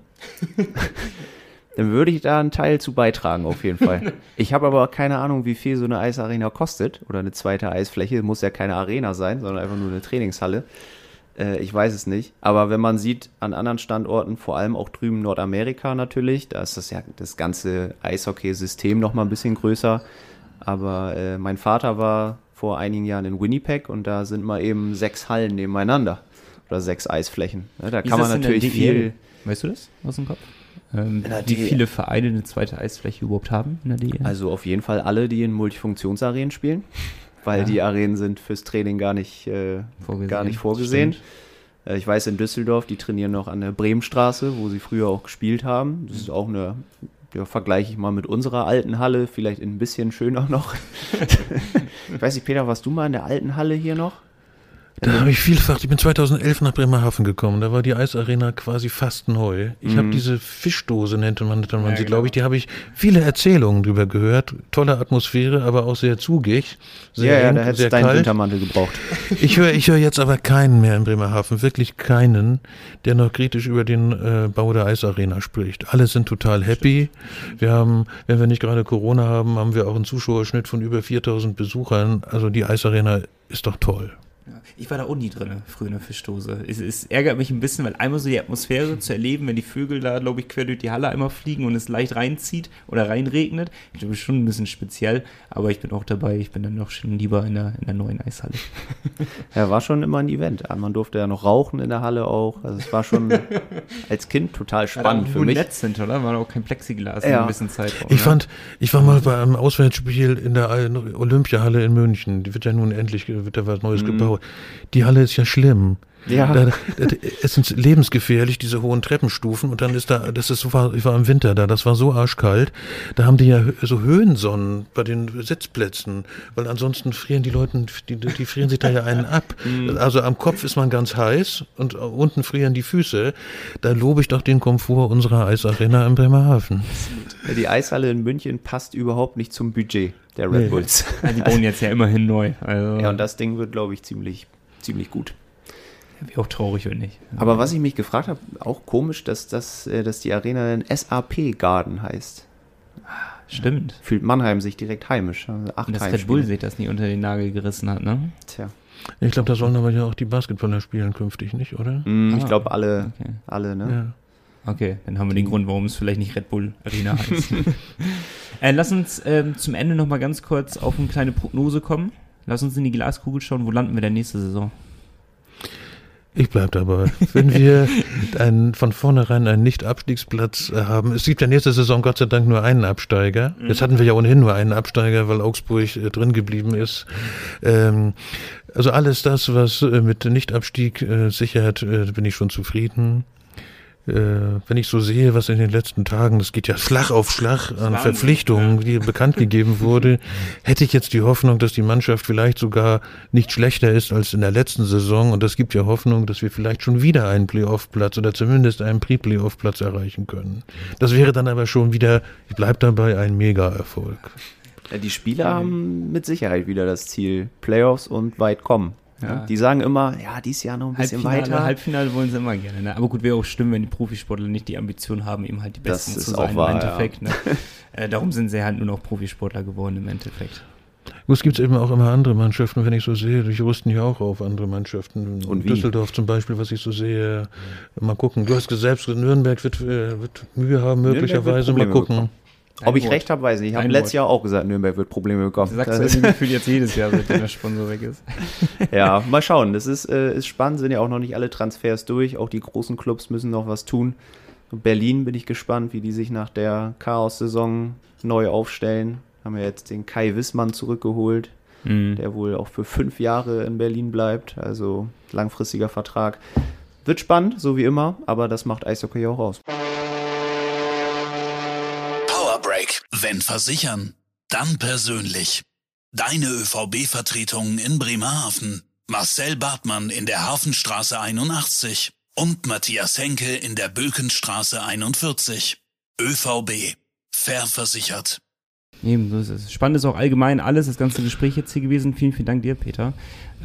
dann würde ich da einen Teil zu beitragen, auf jeden Fall. Ich habe aber keine Ahnung, wie viel so eine Eisarena kostet oder eine zweite Eisfläche. Muss ja keine Arena sein, sondern einfach nur eine Trainingshalle. Äh, ich weiß es nicht. Aber wenn man sieht, an anderen Standorten, vor allem auch drüben Nordamerika natürlich, da ist das ja das ganze Eishockey-System noch mal ein bisschen größer. Aber äh, mein Vater war vor einigen Jahren in Winnipeg und da sind mal eben sechs Hallen nebeneinander oder sechs Eisflächen. Ja, da Wie kann man natürlich viel. Weißt du das aus dem Kopf? Ähm, wie viele Vereine eine zweite Eisfläche überhaupt haben in der DL? Also auf jeden Fall alle, die in Multifunktionsarenen spielen, weil ja. die Arenen sind fürs Training gar nicht, äh, vorgesehen. Gar nicht vorgesehen. Äh, ich weiß in Düsseldorf, die trainieren noch an der Bremenstraße, wo sie früher auch gespielt haben. Das ist auch eine ja, vergleiche ich mal mit unserer alten Halle, vielleicht ein bisschen schöner noch. ich weiß nicht, Peter, warst du mal in der alten Halle hier noch? Da habe ich vielfach, ich bin 2011 nach Bremerhaven gekommen, da war die Eisarena quasi fast neu. Ich mhm. habe diese Fischdose, nannte man, nannte man ja, sie, glaube ich, die habe ich viele Erzählungen drüber gehört. Tolle Atmosphäre, aber auch sehr zugig. Sehr ja, eng, ja, da hättest du deinen Wintermantel gebraucht. Ich höre ich hör jetzt aber keinen mehr in Bremerhaven, wirklich keinen, der noch kritisch über den äh, Bau der Eisarena spricht. Alle sind total happy. Wir haben, wenn wir nicht gerade Corona haben, haben wir auch einen Zuschauerschnitt von über 4000 Besuchern. Also die Eisarena ist doch toll. Ich war da auch nie drin, früher in der Fischdose. Es, es, ärgert mich ein bisschen, weil einmal so die Atmosphäre zu erleben, wenn die Vögel da, glaube ich, quer durch die Halle einmal fliegen und es leicht reinzieht oder reinregnet. Ich glaube, schon ein bisschen speziell, aber ich bin auch dabei. Ich bin dann noch schon lieber in der, in der neuen Eishalle. Ja, war schon immer ein Event. Man durfte ja noch rauchen in der Halle auch. Also es war schon als Kind total spannend ja, für mich. Netz sind, oder? War auch kein Plexiglas ja. in bisschen Zeitraum. Ich fand, ich war mal bei einem Auswärtsspiel in der Olympiahalle in München. Die wird ja nun endlich, wird da was Neues mhm. gebaut. Die Halle ist ja schlimm. Ja. Da, da, es sind lebensgefährlich, diese hohen Treppenstufen. Und dann ist da, das ist so, ich war im Winter da, das war so arschkalt. Da haben die ja so Höhensonnen bei den Sitzplätzen, weil ansonsten frieren die Leute, die, die frieren sich da ja einen ab. Mhm. Also am Kopf ist man ganz heiß und unten frieren die Füße. Da lobe ich doch den Komfort unserer Eisarena in Bremerhaven. Die Eishalle in München passt überhaupt nicht zum Budget der Red Bulls. Ja, die bauen jetzt ja immerhin neu. Also. Ja, und das Ding wird, glaube ich, ziemlich ziemlich gut. Wäre auch traurig, wenn nicht. Aber was ich mich gefragt habe, auch komisch, dass, dass, äh, dass die Arena ein SAP Garden heißt. Stimmt. Fühlt Mannheim sich direkt heimisch. Also acht Und dass Red Bull sich das nie unter den Nagel gerissen hat, ne? Tja. Ich glaube, da sollen aber ja auch die Basketballer spielen künftig, nicht, oder? Mm, ah, ich glaube, alle, okay. alle, ne? Ja. Okay, dann haben wir den Grund, warum es vielleicht nicht Red Bull Arena heißt. äh, lass uns ähm, zum Ende nochmal ganz kurz auf eine kleine Prognose kommen. Lass uns in die Glaskugel schauen, wo landen wir denn nächste Saison? Ich bleib dabei. Wenn wir einen, von vornherein einen Nicht-Abstiegsplatz äh, haben, es gibt ja nächste Saison Gott sei Dank nur einen Absteiger. Mhm. Jetzt hatten wir ja ohnehin nur einen Absteiger, weil Augsburg äh, drin geblieben ist. Ähm, also alles das, was äh, mit Nicht-Abstieg äh, sichert, äh, bin ich schon zufrieden. Äh, wenn ich so sehe, was in den letzten Tagen, das geht ja Schlag auf Schlag an Verpflichtungen, die bekannt gegeben wurde, hätte ich jetzt die Hoffnung, dass die Mannschaft vielleicht sogar nicht schlechter ist als in der letzten Saison. Und das gibt ja Hoffnung, dass wir vielleicht schon wieder einen Playoff-Platz oder zumindest einen Pre-Playoff-Platz erreichen können. Das wäre dann aber schon wieder, ich bleibe dabei, ein Mega-Erfolg. Ja, die Spieler haben mit Sicherheit wieder das Ziel Playoffs und weit kommen. Ja. Die sagen immer, ja, dieses Jahr noch ein bisschen Halbfinale, weiter. Halbfinale wollen sie immer gerne. Ne? Aber gut, wäre auch schlimm, wenn die Profisportler nicht die Ambition haben, eben halt die Besten Das zu ist sein auch wahr, im Endeffekt. Ne? äh, darum sind sie halt nur noch Profisportler geworden im Endeffekt. Gut, Es gibt eben auch immer andere Mannschaften, wenn ich so sehe, die rüsten ja auch auf andere Mannschaften. Und wie? Düsseldorf zum Beispiel, was ich so sehe. Mal gucken. Du hast gesagt, selbst Nürnberg wird, äh, wird Mühe haben, möglicherweise. Mal Probleme gucken. Ob ich Wort. recht habe, weiß ich nicht. Ich habe Ein letztes. Jahr auch gesagt, Nürnberg wird Probleme bekommen. Du sagst Das- ja gefühlt jetzt jedes Jahr, seitdem der Sponsor weg ist. ja, mal schauen. Das ist, äh, ist spannend, sind ja auch noch nicht alle Transfers durch. Auch die großen Clubs müssen noch was tun. Berlin bin ich gespannt, wie die sich nach der Chaos-Saison neu aufstellen. Haben ja jetzt den Kai Wissmann zurückgeholt, Mhm. der wohl auch für fünf Jahre in Berlin bleibt. Also langfristiger Vertrag. Wird spannend, so wie immer, aber das macht Eishockey auch aus. Wenn versichern, dann persönlich. Deine ÖVB-Vertretung in Bremerhaven. Marcel Bartmann in der Hafenstraße 81 und Matthias Henke in der Bökenstraße 41. ÖVB. Fair versichert. Eben, so ist es. Spannend ist auch allgemein alles, das ganze Gespräch jetzt hier gewesen. Vielen, vielen Dank dir, Peter.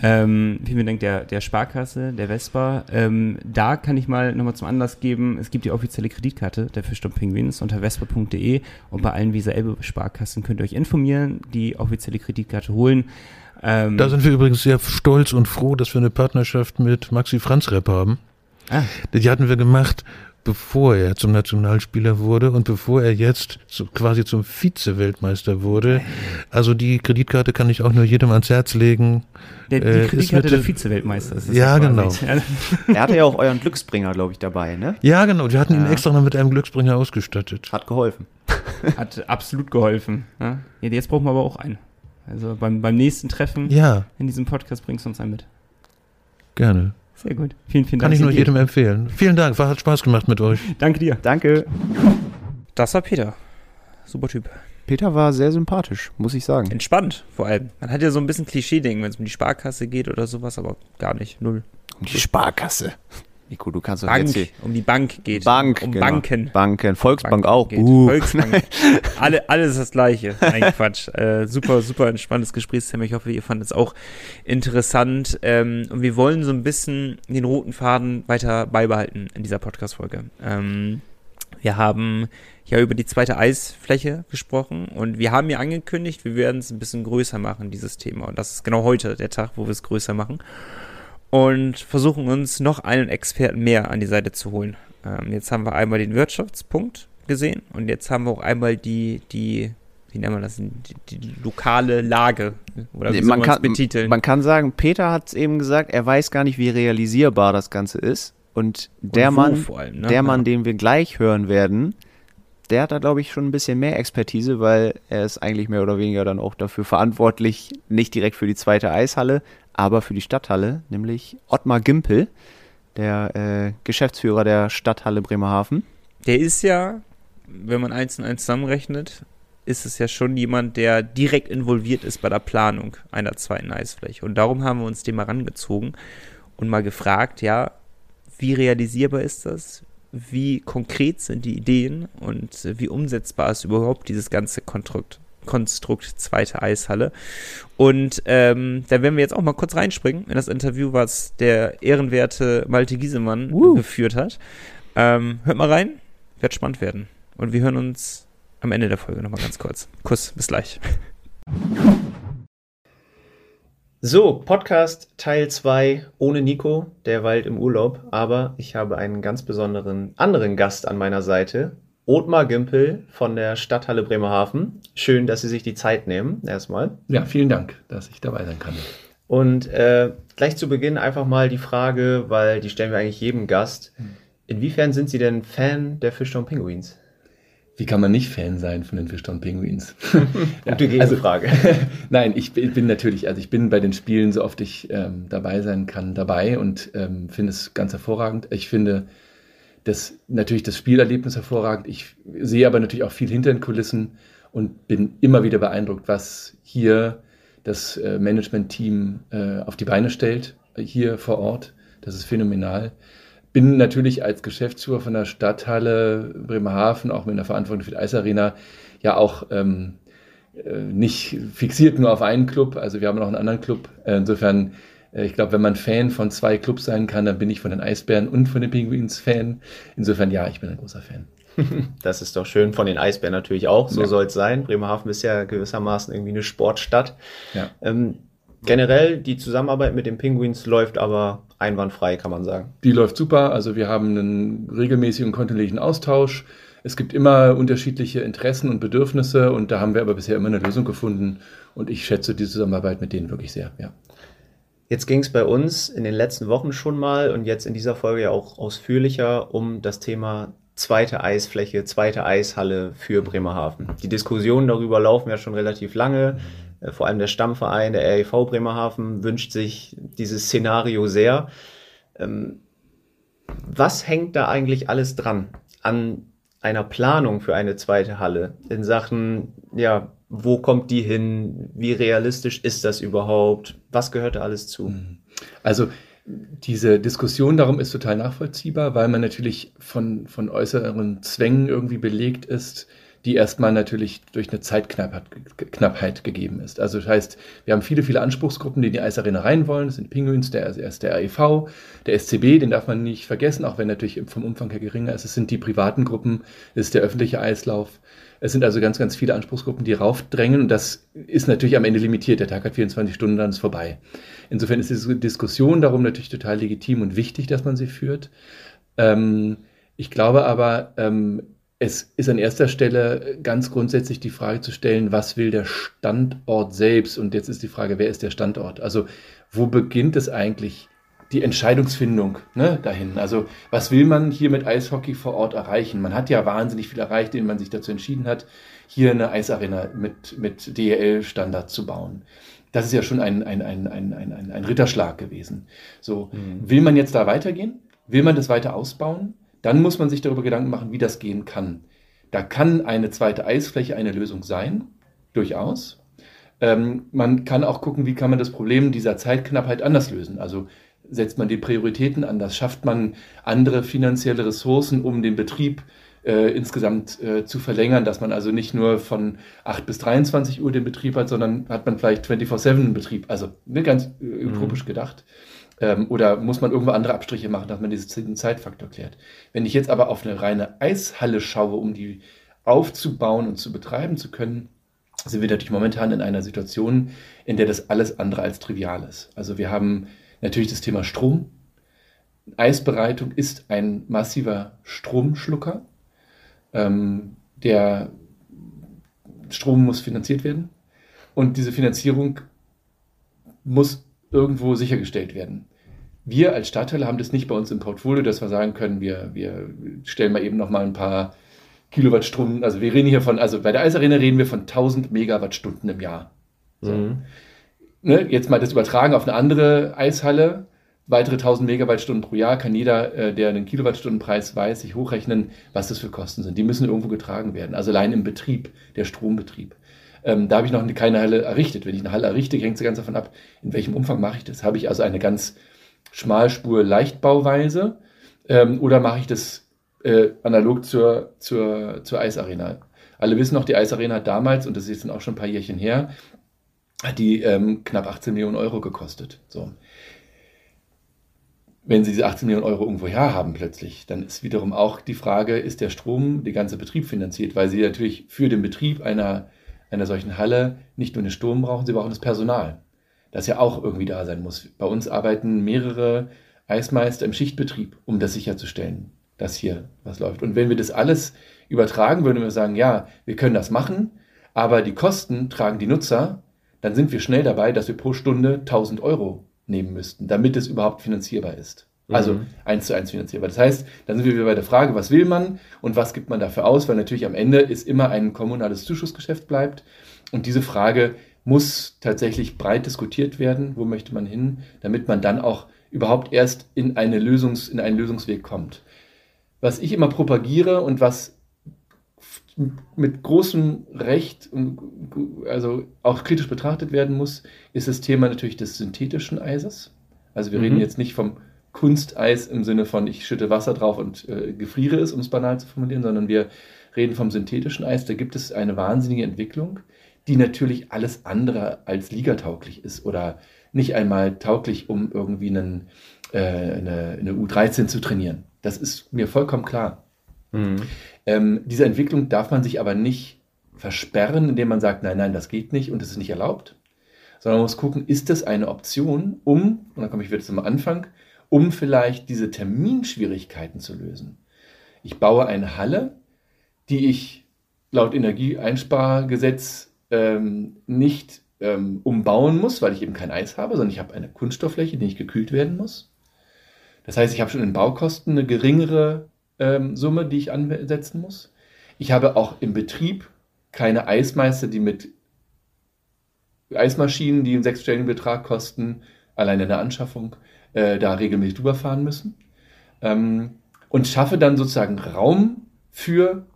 Ähm, vielen, vielen Dank der, der Sparkasse, der Vespa. Ähm, da kann ich mal nochmal zum Anlass geben, es gibt die offizielle Kreditkarte der Fischsturm Penguins unter vespa.de und bei allen Visa Elbe Sparkassen könnt ihr euch informieren, die offizielle Kreditkarte holen. Ähm, Da sind wir übrigens sehr stolz und froh, dass wir eine Partnerschaft mit Maxi Franz Rep haben. ah, Die hatten wir gemacht, bevor er zum Nationalspieler wurde und bevor er jetzt so quasi zum Vize-Weltmeister wurde. Also die Kreditkarte kann ich auch nur jedem ans Herz legen. der, die Äh, Kreditkarte mit- der Vize-Weltmeister ist Ja, quasi. Er hatte ja auch euren Glücksbringer, glaube ich, dabei, ne? Ja, genau. Wir hatten ihn Ja. extra noch mit einem Glücksbringer ausgestattet. Hat geholfen. Hat absolut geholfen. Ja? Ja, jetzt brauchen wir aber auch einen. Also beim, beim nächsten Treffen Ja, in diesem Podcast bringst du uns einen mit. gerne. Sehr gut. Vielen, vielen Kann Dank. ich nur jedem empfehlen. Vielen Dank, war, hat Spaß gemacht mit euch. Danke dir. Danke. Das war Peter. Super Typ. Peter war sehr sympathisch, muss ich sagen. Entspannt vor allem. Man hat ja so ein bisschen Klischee-Ding, wenn es um die Sparkasse geht oder sowas, aber gar nicht. Null. Um die Sparkasse. Nico, du kannst doch Bank, jetzt hier. um die Bank geht. Bank, Um genau. Banken. Banken. Volksbank Bank auch. Uh. Volksbank. Alle, alles das Gleiche. Nein, Quatsch. Äh, super, super entspanntes Gesprächsthema. Ich hoffe, ihr fandet es auch interessant. Ähm, und wir wollen so ein bisschen den roten Faden weiter beibehalten in dieser Podcast-Folge. Ähm, wir haben ja über die zweite Eisfläche gesprochen und wir haben ja angekündigt, wir werden es ein bisschen größer machen, dieses Thema. Und das ist genau heute der Tag, wo wir es größer machen. Und versuchen uns noch einen Experten mehr an die Seite zu holen. Ähm, jetzt haben wir einmal den Wirtschaftspunkt gesehen und jetzt haben wir auch einmal die, die wie nennt man das, die, die lokale Lage oder wie soll man, kann, betiteln? man kann sagen, Peter hat es eben gesagt, er weiß gar nicht, wie realisierbar das Ganze ist. Und der Und Mann, allem, ne? der Mann, Ja. den wir gleich hören werden, der hat da, glaube ich, schon ein bisschen mehr Expertise, weil er ist eigentlich mehr oder weniger dann auch dafür verantwortlich, nicht direkt für die zweite Eishalle, aber für die Stadthalle, nämlich Ottmar Gimpel, der äh, Geschäftsführer der Stadthalle Bremerhaven. Der ist ja, wenn man eins und eins zusammenrechnet, ist es ja schon jemand, der direkt involviert ist bei der Planung einer zweiten Eisfläche. Und darum haben wir uns den mal rangezogen und mal gefragt, ja, wie realisierbar ist das? Wie konkret sind die Ideen und äh, wie umsetzbar ist überhaupt dieses ganze Konstrukt, Konstrukt zweite Eishalle? Und ähm, da werden wir jetzt auch mal kurz reinspringen in das Interview, was der ehrenwerte Malte Giesemann Uh. geführt hat. Ähm, hört mal rein, wird spannend werden. Und wir hören uns am Ende der Folge nochmal ganz kurz. Kuss, bis gleich. So, Podcast Teil 2 ohne Nico, der weilt im Urlaub, aber ich habe einen ganz besonderen anderen Gast an meiner Seite. Ottmar Gimpel von der Stadthalle Bremerhaven. Schön, dass Sie sich die Zeit nehmen, erstmal. Ja, vielen Dank, dass ich dabei sein kann. Und äh, gleich zu Beginn einfach mal die Frage, weil die stellen wir eigentlich jedem Gast. Inwiefern sind Sie denn Fan der Fischtown Penguins? Wie kann man nicht Fan sein von den Fischtown Penguins? Gute Gegenfrage. Nein, ich bin bin natürlich, also ich bin bei den Spielen, so oft ich ähm, dabei sein kann, dabei und ähm, finde es ganz hervorragend. Ich finde, das, natürlich das Spielerlebnis hervorragend. Ich sehe aber natürlich auch viel hinter den Kulissen und bin immer wieder beeindruckt, was hier das äh, Management-Team äh, auf die Beine stellt, hier vor Ort. Das ist phänomenal. Bin natürlich als Geschäftsführer von der Stadthalle Bremerhaven, auch mit einer Verantwortung für die Eisarena, ja auch ähm, äh, nicht fixiert nur auf einen Club. Also wir haben noch einen anderen Club. Insofern, ich glaube, wenn man Fan von zwei Clubs sein kann, dann bin ich von den Eisbären und von den Penguins Fan. Insofern, ja, ich bin ein großer Fan. Das ist doch schön. Von den Eisbären natürlich auch. So ja. soll es sein. Bremerhaven ist ja gewissermaßen irgendwie eine Sportstadt. Ja. Ähm, generell, die Zusammenarbeit mit den Penguins läuft aber einwandfrei, kann man sagen. Die läuft super. Also wir haben einen regelmäßigen, kontinuierlichen Austausch. Es gibt immer unterschiedliche Interessen und Bedürfnisse und da haben wir aber bisher immer eine Lösung gefunden und ich schätze die Zusammenarbeit mit denen wirklich sehr, ja. Jetzt ging es bei uns in den letzten Wochen schon mal und jetzt in dieser Folge ja auch ausführlicher um das Thema zweite Eisfläche, zweite Eishalle für Bremerhaven. Die Diskussionen darüber laufen ja schon relativ lange. Mhm. Vor allem der Stammverein, der REV Bremerhaven, wünscht sich dieses Szenario sehr. Ähm, was hängt da eigentlich alles dran an einer Planung für eine zweite Halle in Sachen, ja, wo kommt die hin? Wie realistisch ist das überhaupt? Was gehört da alles zu? Mhm. Also diese Diskussion darum ist total nachvollziehbar, weil man natürlich von, von äußeren Zwängen irgendwie belegt ist, die erstmal natürlich durch eine Zeitknappheit gegeben ist. Also das heißt, wir haben viele, viele Anspruchsgruppen, die in die Eisarena rein wollen. Das sind Penguins, der, ist der AEV, der SCB, den darf man nicht vergessen, auch wenn natürlich vom Umfang her geringer ist. Es sind die privaten Gruppen, es ist der öffentliche Eislauf. Es sind also ganz, ganz viele Anspruchsgruppen, die raufdrängen und das ist natürlich am Ende limitiert. Der Tag hat 24 Stunden, dann ist vorbei. Insofern ist diese Diskussion darum natürlich total legitim und wichtig, dass man sie führt. Ähm, ich glaube aber, ähm, es ist an erster Stelle ganz grundsätzlich die Frage zu stellen, was will der Standort selbst? Und jetzt ist die Frage, wer ist der Standort? Also wo beginnt es eigentlich? Die Entscheidungsfindung ne, dahin. Also was will man hier mit Eishockey vor Ort erreichen? Man hat ja wahnsinnig viel erreicht, indem man sich dazu entschieden hat, hier eine Eisarena mit, mit DEL-Standard zu bauen. Das ist ja schon ein, ein, ein, ein, ein, ein Ritterschlag gewesen. So, mhm. will man jetzt da weitergehen? Will man das weiter ausbauen? Dann muss man sich darüber Gedanken machen, wie das gehen kann. Da kann eine zweite Eisfläche eine Lösung sein, durchaus. Ähm, man kann auch gucken, wie kann man das Problem dieser Zeitknappheit anders lösen. Also setzt man die Prioritäten anders, schafft man andere finanzielle Ressourcen, um den Betrieb äh, insgesamt äh, zu verlängern, dass man also nicht nur von 8 bis 23 Uhr den Betrieb hat, sondern hat man vielleicht 24-7 einen Betrieb. Also ne, ganz äh, mhm. utopisch mhm. gedacht. Ähm, oder muss man irgendwo andere Abstriche machen, dass man diesen Zeitfaktor klärt. Wenn ich jetzt aber auf eine reine Eishalle schaue, um die aufzubauen und zu betreiben zu können, sind wir natürlich momentan in einer Situation, in der das alles andere als trivial ist. Also wir haben Natürlich das Thema Strom. Eisbereitung ist ein massiver Stromschlucker. Ähm, der Strom muss finanziert werden und diese Finanzierung muss irgendwo sichergestellt werden. Wir als Stadtteil haben das nicht bei uns im Portfolio, dass wir sagen können, wir, wir stellen mal eben noch mal ein paar Kilowattstunden. Also wir reden hier von, also bei der Eisarena reden wir von 1000 Megawattstunden im Jahr. So. Mhm ne, jetzt mal das übertragen auf eine andere Eishalle, weitere 1000 Megawattstunden pro Jahr, kann jeder, äh, der einen Kilowattstundenpreis weiß, sich hochrechnen, was das für Kosten sind. Die müssen irgendwo getragen werden. Also allein im Betrieb, der Strombetrieb. Ähm, da habe ich noch keine Halle errichtet. Wenn ich eine Halle errichte, hängt es ganz davon ab, in welchem Umfang mache ich das. Habe ich also eine ganz Schmalspur-Leichtbauweise ähm, oder mache ich das äh, analog zur, zur, zur Eisarena? Alle wissen noch, die Eisarena hat damals, und das ist jetzt auch schon ein paar Jährchen her, hat die ähm, knapp 18 Millionen Euro gekostet. So. Wenn Sie diese 18 Millionen Euro irgendwo her haben plötzlich, dann ist wiederum auch die Frage, ist der Strom, der ganze Betrieb finanziert? Weil Sie natürlich für den Betrieb einer, einer solchen Halle nicht nur den Strom brauchen, Sie brauchen das Personal, das ja auch irgendwie da sein muss. Bei uns arbeiten mehrere Eismeister im Schichtbetrieb, um das sicherzustellen, dass hier was läuft. Und wenn wir das alles übertragen, würden wir sagen, ja, wir können das machen, aber die Kosten tragen die Nutzer dann sind wir schnell dabei, dass wir pro Stunde 1000 Euro nehmen müssten, damit es überhaupt finanzierbar ist. Also mhm. eins zu eins finanzierbar. Das heißt, dann sind wir wieder bei der Frage, was will man und was gibt man dafür aus, weil natürlich am Ende ist immer ein kommunales Zuschussgeschäft bleibt. Und diese Frage muss tatsächlich breit diskutiert werden, wo möchte man hin, damit man dann auch überhaupt erst in, eine Lösungs-, in einen Lösungsweg kommt. was ich immer propagiere und was mit großem Recht, also auch kritisch betrachtet werden muss, ist das Thema natürlich des synthetischen Eises. Also wir mhm. reden jetzt nicht vom Kunsteis im Sinne von, ich schütte Wasser drauf und äh, gefriere es, um es banal zu formulieren, sondern wir reden vom synthetischen Eis. Da gibt es eine wahnsinnige Entwicklung, die natürlich alles andere als ligatauglich ist oder nicht einmal tauglich, um irgendwie einen, äh, eine, eine U13 zu trainieren. Das ist mir vollkommen klar. Mhm. Ähm, diese Entwicklung darf man sich aber nicht versperren, indem man sagt, nein, nein, das geht nicht und es ist nicht erlaubt, sondern man muss gucken, ist das eine Option, um, und dann komme ich wieder zum Anfang, um vielleicht diese Terminschwierigkeiten zu lösen. Ich baue eine Halle, die ich laut Energieeinspargesetz ähm, nicht ähm, umbauen muss, weil ich eben kein Eis habe, sondern ich habe eine Kunststofffläche, die nicht gekühlt werden muss. Das heißt, ich habe schon in Baukosten eine geringere ähm, Summe, die ich ansetzen muss. Ich habe auch im Betrieb keine Eismeister, die mit Eismaschinen, die einen sechsstelligen Betrag kosten, allein in der Anschaffung, äh, da regelmäßig drüber fahren müssen. Ähm, und schaffe dann sozusagen Raum für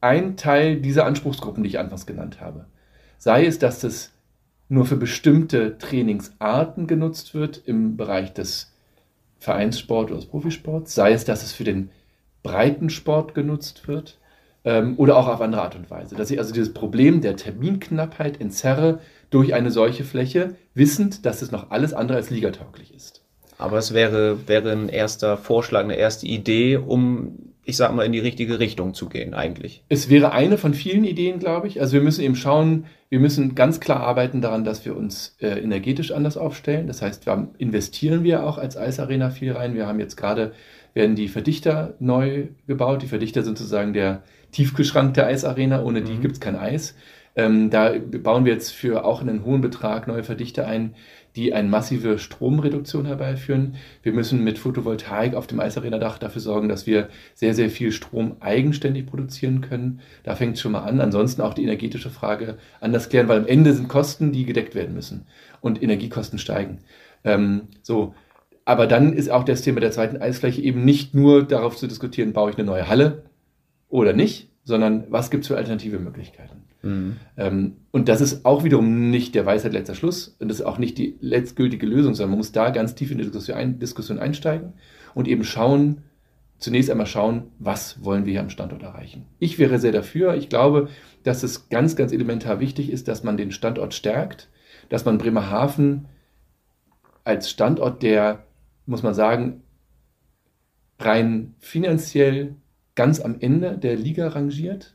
einen Teil dieser Anspruchsgruppen, die ich anfangs genannt habe. Sei es, dass das nur für bestimmte Trainingsarten genutzt wird im Bereich des Vereinssport oder des Profisports, sei es, dass es für den Breitensport genutzt wird ähm, oder auch auf andere Art und Weise. Dass ich also dieses Problem der Terminknappheit entzerre durch eine solche Fläche, wissend, dass es noch alles andere als ligatauglich ist. Aber es wäre, wäre ein erster Vorschlag, eine erste Idee, um ich sag mal, in die richtige Richtung zu gehen eigentlich. Es wäre eine von vielen Ideen, glaube ich. Also wir müssen eben schauen, wir müssen ganz klar arbeiten daran, dass wir uns äh, energetisch anders aufstellen. Das heißt, wir haben, investieren wir auch als Eisarena viel rein. Wir haben jetzt gerade, werden die Verdichter neu gebaut. Die Verdichter sind sozusagen der Tiefkühlschrank der Eisarena. Ohne die mhm. gibt es kein Eis. Ähm, da bauen wir jetzt für auch einen hohen Betrag neue Verdichter ein, die eine massive Stromreduktion herbeiführen. Wir müssen mit Photovoltaik auf dem Eisarena-Dach dafür sorgen, dass wir sehr, sehr viel Strom eigenständig produzieren können. Da fängt es schon mal an. Ansonsten auch die energetische Frage anders klären, weil am Ende sind Kosten, die gedeckt werden müssen und Energiekosten steigen. Ähm, so. Aber dann ist auch das Thema der zweiten Eisfläche eben nicht nur darauf zu diskutieren, baue ich eine neue Halle oder nicht, sondern was gibt es für alternative Möglichkeiten. Mhm. Ähm, und das ist auch wiederum nicht der Weisheit letzter Schluss und das ist auch nicht die letztgültige Lösung, sondern man muss da ganz tief in die Diskussion, ein, Diskussion einsteigen und eben schauen, zunächst einmal schauen, was wollen wir hier am Standort erreichen. Ich wäre sehr dafür. Ich glaube, dass es ganz, ganz elementar wichtig ist, dass man den Standort stärkt, dass man Bremerhaven als Standort, der, muss man sagen, rein finanziell ganz am Ende der Liga rangiert,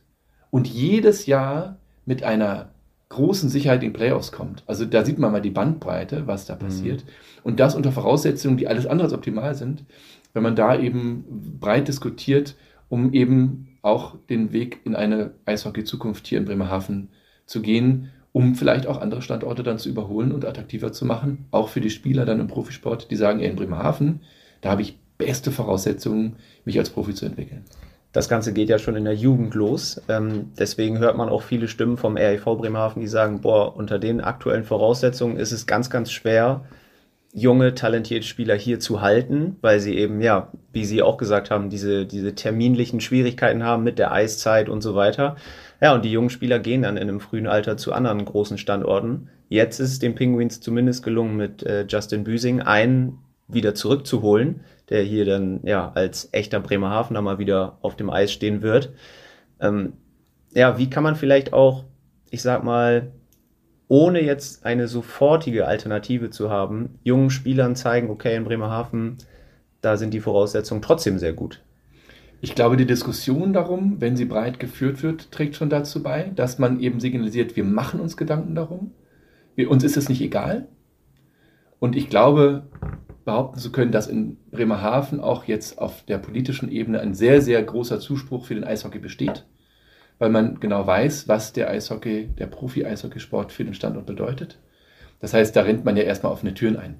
und jedes Jahr mit einer großen Sicherheit in Playoffs kommt. Also da sieht man mal die Bandbreite, was da mhm. passiert. Mhm. Und das unter Voraussetzungen, die alles andere als optimal sind, wenn man da eben breit diskutiert, um eben auch den Weg in eine Eishockey-Zukunft hier in Bremerhaven zu gehen, um vielleicht auch andere Standorte dann zu überholen und attraktiver zu machen, auch für die Spieler dann im Profisport, die sagen, ey, in Bremerhaven, da habe ich beste Voraussetzungen, mich als Profi zu entwickeln. Das Ganze geht ja schon in der Jugend los. Ähm, deswegen hört man auch viele Stimmen vom REV Bremerhaven, die sagen, boah, unter den aktuellen Voraussetzungen ist es ganz, ganz schwer, junge, talentierte Spieler hier zu halten, weil sie eben, ja, wie Sie auch gesagt haben, diese, diese terminlichen Schwierigkeiten haben mit der Eiszeit und so weiter. Ja, und die jungen Spieler gehen dann in einem frühen Alter zu anderen großen Standorten. Jetzt ist es den Penguins zumindest gelungen, mit äh, Justin Büsing einen wieder zurückzuholen, der hier dann ja als echter Bremerhavener mal wieder auf dem Eis stehen wird. Ähm, ja, wie kann man vielleicht auch, ich sag mal, ohne jetzt eine sofortige Alternative zu haben, jungen Spielern zeigen, okay, in Bremerhaven, da sind die Voraussetzungen trotzdem sehr gut. Ich glaube, die Diskussion darum, wenn sie breit geführt wird, trägt schon dazu bei, dass man eben signalisiert, wir machen uns Gedanken darum. Wir, uns ist es nicht egal. Und ich glaube, behaupten zu können, dass in Bremerhaven auch jetzt auf der politischen Ebene ein sehr, sehr großer Zuspruch für den Eishockey besteht, weil man genau weiß, was der Eishockey, der Profi-Eishockeysport für den Standort bedeutet. Das heißt, da rennt man ja erstmal offene Türen ein.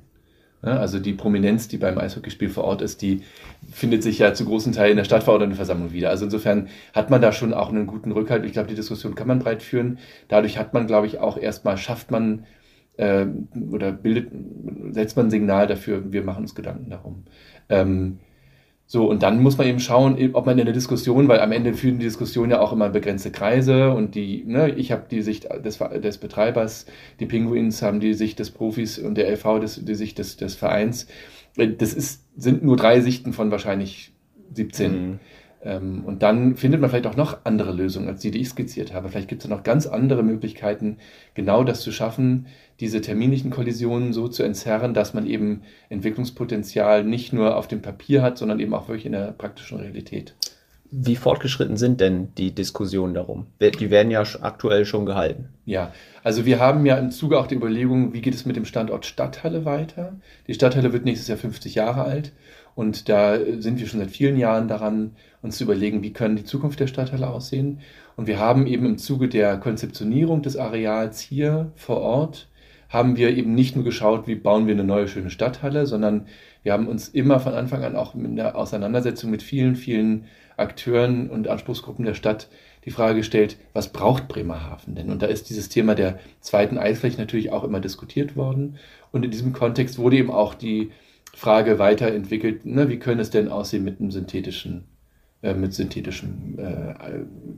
Also die Prominenz, die beim Eishockeyspiel vor Ort ist, die findet sich ja zu großen Teilen in der Stadtverordnetenversammlung wieder. Also insofern hat man da schon auch einen guten Rückhalt. Ich glaube, die Diskussion kann man breit führen. Dadurch hat man, glaube ich, auch erstmal, schafft man äh, oder bildet, setzt man ein Signal dafür, wir machen uns Gedanken darum. Ähm, So, und dann muss man eben schauen, ob man in der Diskussion, weil am Ende führen die Diskussionen ja auch immer begrenzte Kreise und die, ne, ich habe die Sicht des, des Betreibers, die Pinguins haben die Sicht des Profis und der LV des, die Sicht des, des Vereins. Das ist, sind nur drei Sichten von wahrscheinlich 17. Mhm. Ähm, und dann findet man vielleicht auch noch andere Lösungen als die, die ich skizziert habe. Vielleicht gibt es noch ganz andere Möglichkeiten, genau das zu schaffen, diese terminlichen Kollisionen so zu entzerren, dass man eben Entwicklungspotenzial nicht nur auf dem Papier hat, sondern eben auch wirklich in der praktischen Realität. Wie fortgeschritten sind denn die Diskussionen darum? Die werden ja aktuell schon gehalten. Ja, also wir haben ja im Zuge auch die Überlegung, wie geht es mit dem Standort Stadthalle weiter? Die Stadthalle wird nächstes Jahr 50 Jahre alt und da sind wir schon seit vielen Jahren daran, uns zu überlegen, wie können die Zukunft der Stadthalle aussehen. Und wir haben eben im Zuge der Konzeptionierung des Areals hier vor Ort, haben wir eben nicht nur geschaut, wie bauen wir eine neue schöne Stadthalle, sondern wir haben uns immer von Anfang an auch in der Auseinandersetzung mit vielen, vielen Akteuren und Anspruchsgruppen der Stadt die Frage gestellt, was braucht Bremerhaven denn? Und da ist dieses Thema der zweiten Eisfläche natürlich auch immer diskutiert worden. Und in diesem Kontext wurde eben auch die Frage weiterentwickelt, ne, wie könnte es denn aussehen mit einem synthetischen äh, mit synthetischem äh,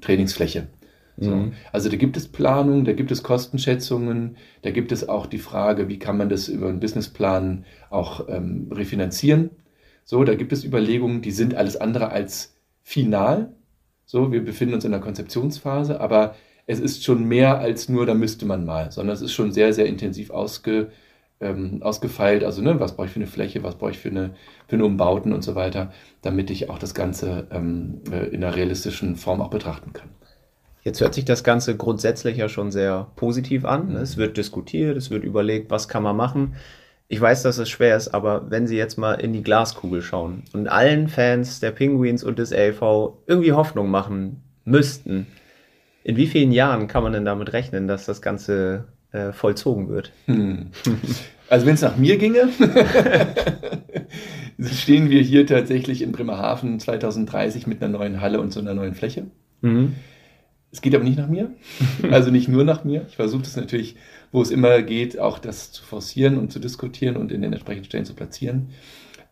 Trainingsfläche. So. Mhm. Also da gibt es Planung, da gibt es Kostenschätzungen, da gibt es auch die Frage, wie kann man das über einen Businessplan auch ähm, refinanzieren. So, da gibt es Überlegungen, die sind alles andere als final. So, wir befinden uns in der Konzeptionsphase, aber es ist schon mehr als nur, da müsste man mal, sondern es ist schon sehr, sehr intensiv ausge, ähm, ausgefeilt. Also, ne, was brauche ich für eine Fläche, was brauche ich für eine, für eine Umbauten und so weiter, damit ich auch das Ganze ähm, äh, in einer realistischen Form auch betrachten kann. Jetzt hört sich das Ganze grundsätzlich ja schon sehr positiv an. Mhm. Es wird diskutiert, es wird überlegt, was kann man machen. Ich weiß, dass es schwer ist, aber wenn Sie jetzt mal in die Glaskugel schauen und allen Fans der Penguins und des LV irgendwie Hoffnung machen müssten, in wie vielen Jahren kann man denn damit rechnen, dass das Ganze äh, vollzogen wird. Hm. Also wenn es nach mir ginge, stehen wir hier tatsächlich in Bremerhaven 2030 mit einer neuen Halle und so einer neuen Fläche. Mhm. Es geht aber nicht nach mir, also nicht nur nach mir. Ich versuche das natürlich, wo es immer geht, auch das zu forcieren und zu diskutieren und in den entsprechenden Stellen zu platzieren.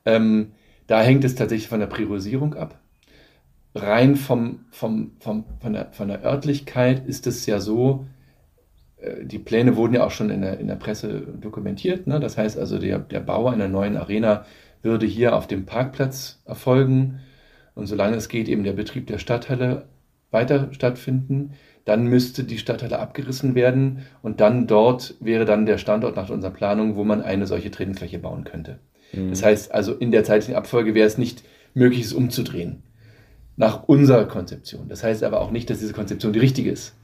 Ähm, da hängt es tatsächlich von der Priorisierung ab. Rein vom, vom, vom, von, der, von der Örtlichkeit ist es ja so, die Pläne wurden ja auch schon in der, in der Presse dokumentiert. Ne? Das heißt also, der, der Bau einer neuen Arena würde hier auf dem Parkplatz erfolgen. Und solange es geht, eben der Betrieb der Stadthalle weiter stattfinden. Dann müsste die Stadthalle abgerissen werden und dann dort wäre dann der Standort nach unserer Planung, wo man eine solche Trainingsfläche bauen könnte. Mhm. Das heißt also, in der zeitlichen Abfolge wäre es nicht möglich, es umzudrehen. Nach unserer Konzeption. Das heißt aber auch nicht, dass diese Konzeption die richtige ist.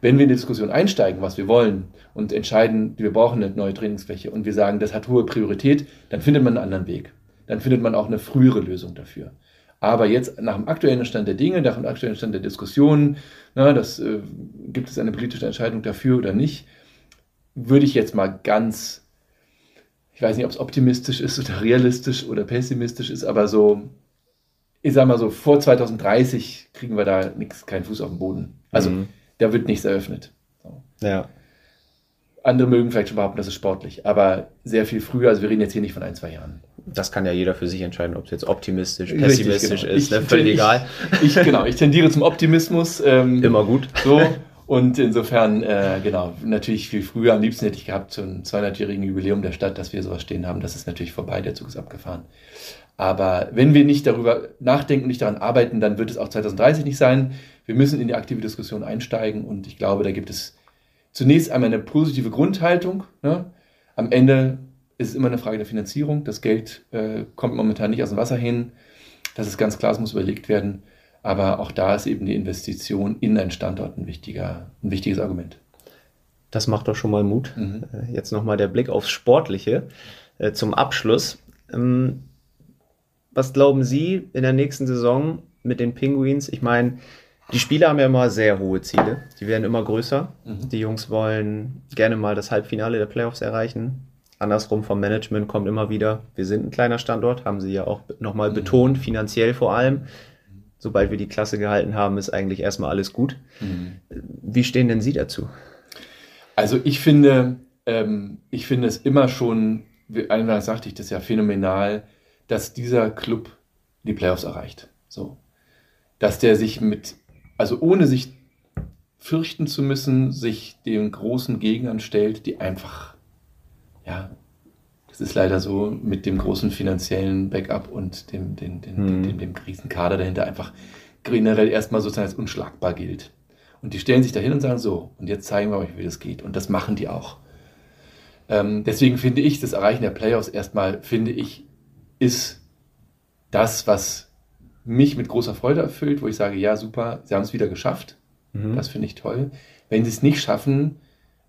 Wenn wir in die Diskussion einsteigen, was wir wollen und entscheiden, wir brauchen eine neue Trainingsfläche und wir sagen, das hat hohe Priorität, dann findet man einen anderen Weg. Dann findet man auch eine frühere Lösung dafür. Aber jetzt nach dem aktuellen Stand der Dinge, nach dem aktuellen Stand der Diskussionen, na, das, äh, gibt es eine politische Entscheidung dafür oder nicht, würde ich jetzt mal ganz, ich weiß nicht, ob es optimistisch ist oder realistisch oder pessimistisch ist, aber so, ich sag mal so, vor 2030 kriegen wir da nichts, keinen Fuß auf den Boden. Also mhm da wird nichts eröffnet. So. Ja. Andere mögen vielleicht schon behaupten, das ist sportlich, aber sehr viel früher, also wir reden jetzt hier nicht von ein, zwei Jahren. Das kann ja jeder für sich entscheiden, ob es jetzt optimistisch, pessimistisch genau. ist, ne? völlig ich, egal. Ich, genau, ich tendiere zum Optimismus. Ähm, Immer gut. So, und insofern, äh, genau, natürlich viel früher, am liebsten hätte ich gehabt, zum 200-jährigen Jubiläum der Stadt, dass wir sowas stehen haben. Das ist natürlich vorbei, der Zug ist abgefahren. Aber wenn wir nicht darüber nachdenken, nicht daran arbeiten, dann wird es auch 2030 nicht sein. Wir müssen in die aktive Diskussion einsteigen und ich glaube, da gibt es zunächst einmal eine positive Grundhaltung. Ne? Am Ende ist es immer eine Frage der Finanzierung. Das Geld äh, kommt momentan nicht aus dem Wasser hin. Das ist ganz klar, es muss überlegt werden. Aber auch da ist eben die Investition in einen Standort ein, wichtiger, ein wichtiges Argument. Das macht doch schon mal Mut. Mhm. Äh, jetzt nochmal der Blick aufs Sportliche äh, zum Abschluss. Ähm, was glauben Sie in der nächsten Saison mit den Penguins? Ich meine, die Spieler haben ja immer sehr hohe Ziele. Die werden immer größer. Mhm. Die Jungs wollen gerne mal das Halbfinale der Playoffs erreichen. Andersrum vom Management kommt immer wieder, wir sind ein kleiner Standort, haben sie ja auch nochmal mhm. betont, finanziell vor allem. Sobald wir die Klasse gehalten haben, ist eigentlich erstmal alles gut. Mhm. Wie stehen denn Sie dazu? Also ich finde, ähm, ich finde es immer schon, einmal sagte ich das ja phänomenal, dass dieser Club die Playoffs erreicht. So. Dass der sich mit, also ohne sich fürchten zu müssen, sich den großen Gegnern stellt, die einfach, ja, das ist leider so, mit dem großen finanziellen Backup und dem, dem, dem, Hm. dem, dem Krisenkader dahinter einfach generell erstmal sozusagen als unschlagbar gilt. Und die stellen sich dahin und sagen so, und jetzt zeigen wir euch, wie das geht. Und das machen die auch. Ähm, deswegen finde ich, das Erreichen der Playoffs erstmal, finde ich, ist das, was mich mit großer Freude erfüllt, wo ich sage, ja, super, sie haben es wieder geschafft. Mhm. Das finde ich toll. Wenn sie es nicht schaffen,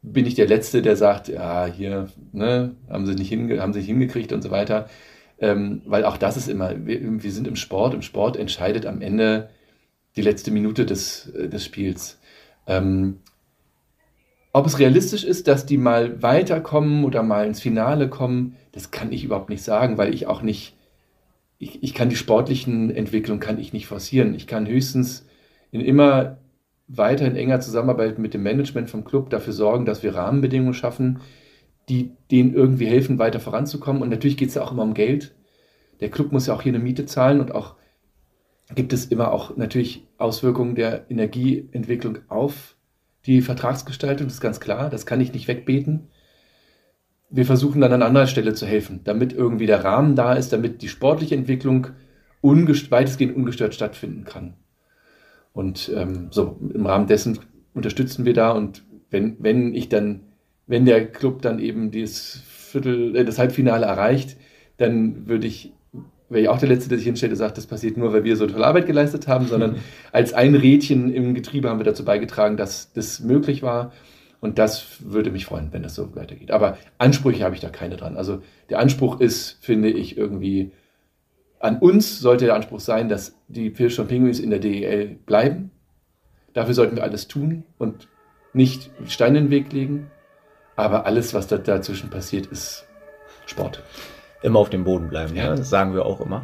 bin ich der Letzte, der sagt, ja, hier, ne, haben sie nicht hinge haben sie nicht hingekriegt und so weiter. Ähm, weil auch das ist immer, wir, wir sind im Sport, im Sport entscheidet am Ende die letzte Minute des, äh, des Spiels. Ähm, ob es realistisch ist, dass die mal weiterkommen oder mal ins Finale kommen, das kann ich überhaupt nicht sagen, weil ich auch nicht, ich, ich kann die sportlichen Entwicklungen kann ich nicht forcieren. Ich kann höchstens in immer weiter in enger Zusammenarbeit mit dem Management vom Club dafür sorgen, dass wir Rahmenbedingungen schaffen, die denen irgendwie helfen, weiter voranzukommen. Und natürlich geht es ja auch immer um Geld. Der Club muss ja auch hier eine Miete zahlen und auch gibt es immer auch natürlich Auswirkungen der Energieentwicklung auf die Vertragsgestaltung, das ist ganz klar, das kann ich nicht wegbeten. Wir versuchen dann an anderer Stelle zu helfen, damit irgendwie der Rahmen da ist, damit die sportliche Entwicklung ungest weitestgehend ungestört stattfinden kann. Und ähm, so im Rahmen dessen unterstützen wir da und wenn, wenn ich dann, wenn der Club dann eben dieses Viertel, äh, das Halbfinale erreicht, dann würde ich, wäre ich auch der Letzte, der sich hinstellt und sagt, das passiert nur, weil wir so tolle Arbeit geleistet haben, sondern als ein Rädchen im Getriebe haben wir dazu beigetragen, dass das möglich war. Und das würde mich freuen, wenn das so weitergeht. Aber Ansprüche habe ich da keine dran. Also der Anspruch ist, finde ich, irgendwie, an uns sollte der Anspruch sein, dass die Pilscher Pinguins in der DEL bleiben. Dafür sollten wir alles tun und nicht Steine in den Weg legen. Aber alles, was da dazwischen passiert, ist Sport. Immer auf dem Boden bleiben, Ja. ne? das sagen wir auch immer.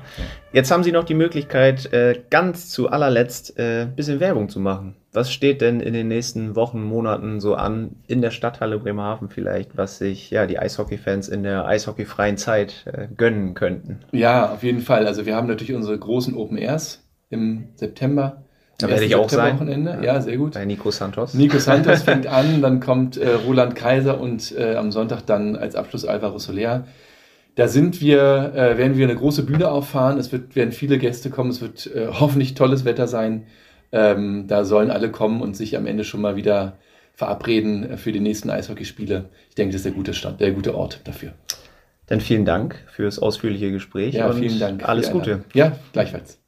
Jetzt haben Sie noch die Möglichkeit, äh, ganz zu allerletzt äh, ein bisschen Werbung zu machen. Was steht denn in den nächsten Wochen, Monaten so an in der Stadthalle Bremerhaven vielleicht, was sich ja die Eishockey-Fans in der eishockeyfreien Zeit äh, gönnen könnten? Ja, auf jeden Fall. Also wir haben natürlich unsere großen Open Airs im September. Da werde ich auch sein. Septemberwochenende. Ja, sehr gut. Bei Nico Santos. Nico Santos fängt an, dann kommt äh, Roland Kaiser und äh, am Sonntag dann als Abschluss Alvaro Soler. Da sind wir, äh, werden wir eine große Bühne auffahren. Es wird, werden viele Gäste kommen. Es wird äh, hoffentlich tolles Wetter sein. Ähm, da sollen alle kommen und sich am Ende schon mal wieder verabreden äh, für die nächsten Eishockeyspiele. Ich denke, das ist der gute Stand, der gute Ort dafür. Dann vielen Dank fürs ausführliche Gespräch. Ja, und vielen Dank. Alles Gute. Ja, gleichfalls.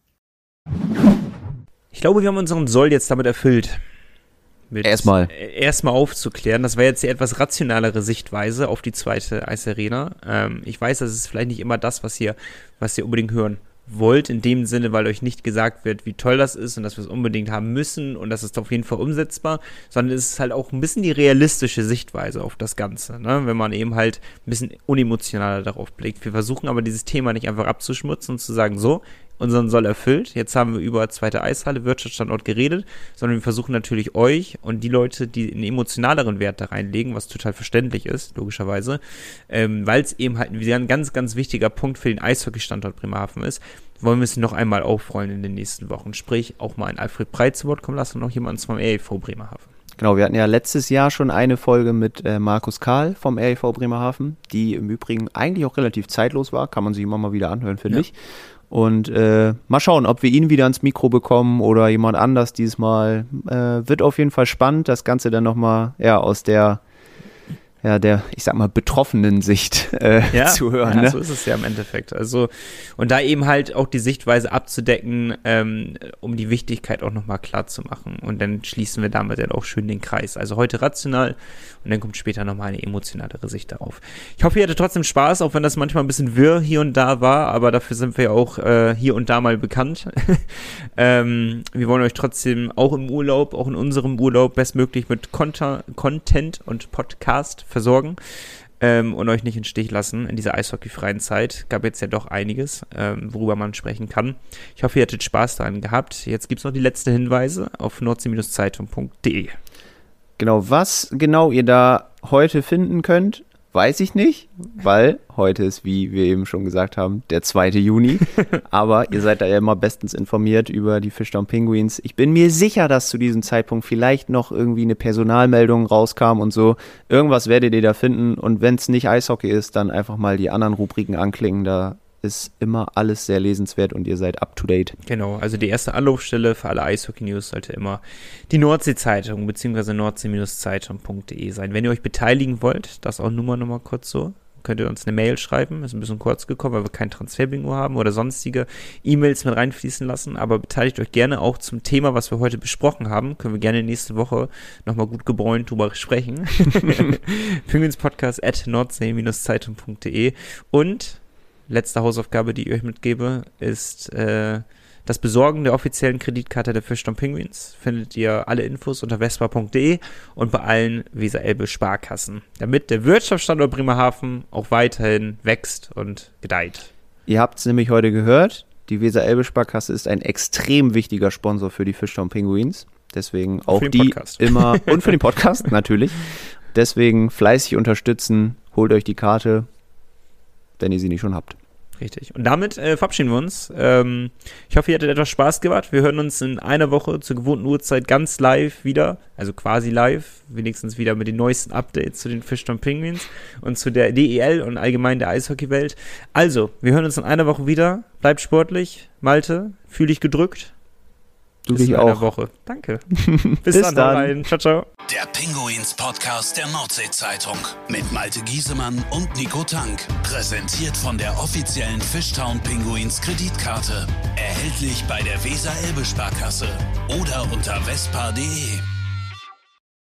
Ich glaube, wir haben unseren Soll jetzt damit erfüllt. Erstmal. äh, Erstmal aufzuklären. Das war jetzt die etwas rationalere Sichtweise auf die zweite Eisarena. Ähm, ich weiß, das ist vielleicht nicht immer das, was ihr, was ihr unbedingt hören wollt, in dem Sinne, weil euch nicht gesagt wird, wie toll das ist und dass wir es unbedingt haben müssen und das ist auf jeden Fall umsetzbar, sondern es ist halt auch ein bisschen die realistische Sichtweise auf das Ganze, ne? wenn man eben halt ein bisschen unemotionaler darauf blickt. Wir versuchen aber dieses Thema nicht einfach abzuschmutzen und zu sagen, so, unseren Soll erfüllt. Jetzt haben wir über zweite Eishalle, Wirtschaftsstandort geredet, sondern wir versuchen natürlich euch und die Leute, die einen emotionaleren Wert da reinlegen, was total verständlich ist, logischerweise, ähm, weil es eben halt ein ganz, ganz wichtiger Punkt für den Eishockey-Standort Bremerhaven ist, wollen wir es noch einmal aufrollen in den nächsten Wochen. Sprich, auch mal einen Alfred Breit zu Wort kommen lassen und noch jemanden vom ELV Bremerhaven. Genau, wir hatten ja letztes Jahr schon eine Folge mit äh, Markus Karl vom REV Bremerhaven, die im Übrigen eigentlich auch relativ zeitlos war, kann man sich immer mal wieder anhören, finde Ja. ich. Und äh, mal schauen, ob wir ihn wieder ans Mikro bekommen oder jemand anders dieses Mal. Äh, wird auf jeden Fall spannend, das Ganze dann nochmal ja, aus der, ja, der, ich sag mal, betroffenen Sicht äh, zu hören. Ja, ne? so ist es ja im Endeffekt. Also, und da eben halt auch die Sichtweise abzudecken, ähm, um die Wichtigkeit auch nochmal klar zu machen. Und dann schließen wir damit dann auch schön den Kreis. Also heute rational und dann kommt später nochmal eine emotionalere Sicht darauf. Ich hoffe, ihr hattet trotzdem Spaß, auch wenn das manchmal ein bisschen wirr hier und da war, aber dafür sind wir ja auch äh, hier und da mal bekannt. ähm, wir wollen euch trotzdem auch im Urlaub, auch in unserem Urlaub bestmöglich mit Content und Podcast versorgen ähm, und euch nicht in Stich lassen in dieser eishockeyfreien Zeit. Gab jetzt ja doch einiges, ähm, worüber man sprechen kann. Ich hoffe, ihr hattet Spaß daran gehabt. Jetzt gibt es noch die letzten Hinweise auf nordsee-zeitung.de. Genau, was genau ihr da heute finden könnt, weiß ich nicht, weil heute ist, wie wir eben schon gesagt haben, der 2. Juni. Aber ihr seid da ja immer bestens informiert über die Fishtown Penguins. Ich bin mir sicher, dass zu diesem Zeitpunkt vielleicht noch irgendwie eine Personalmeldung rauskam und so. Irgendwas werdet ihr da finden. Und wenn es nicht Eishockey ist, dann einfach mal die anderen Rubriken anklingen. Da ist immer alles sehr lesenswert und ihr seid up to date. Genau, also die erste Anlaufstelle für alle Eishockey-News sollte immer die Nordsee-Zeitung bzw. nordsee-zeitung.de sein. Wenn ihr euch beteiligen wollt, das auch nur mal nochmal kurz so, könnt ihr uns eine Mail schreiben. Ist ein bisschen kurz gekommen, weil wir kein Transferbingo haben oder sonstige E-Mails mit reinfließen lassen. Aber beteiligt euch gerne auch zum Thema, was wir heute besprochen haben. Können wir gerne nächste Woche nochmal gut gebräunt drüber sprechen. Penguinspodcast at nordsee-zeitung.de und letzte Hausaufgabe, die ich euch mitgebe, ist äh, das Besorgen der offiziellen Kreditkarte der Fischton Penguins. Findet ihr alle Infos unter vespa.de und bei allen Weser-Elbe-Sparkassen, damit der Wirtschaftsstandort Bremerhaven auch weiterhin wächst und gedeiht. Ihr habt es nämlich heute gehört, die Weser-Elbe-Sparkasse ist ein extrem wichtiger Sponsor für die Fischtown Penguins. Deswegen auch die Podcast. immer und für den Podcast natürlich. Deswegen fleißig unterstützen, holt euch die Karte, wenn ihr sie nicht schon habt. Richtig. Und damit äh, verabschieden wir uns. Ähm, ich hoffe, ihr hattet etwas Spaß gemacht. Wir hören uns in einer Woche zur gewohnten Uhrzeit ganz live wieder. Also quasi live. Wenigstens wieder mit den neuesten Updates zu den Fishtown Penguins und zu der DEL und allgemein der Eishockeywelt. Also, wir hören uns in einer Woche wieder. Bleibt sportlich. Malte, fühl dich gedrückt. Du Bis dich in einer auch. Woche. Danke. Bis, Bis dann. dann. Ciao, ciao. Der Pinguins Podcast der Nordsee-Zeitung mit Malte Giesemann und Nico Tank. Präsentiert von der offiziellen Fishtown Pinguins Kreditkarte. Erhältlich bei der Weser-Elbe-Sparkasse oder unter vespa.de.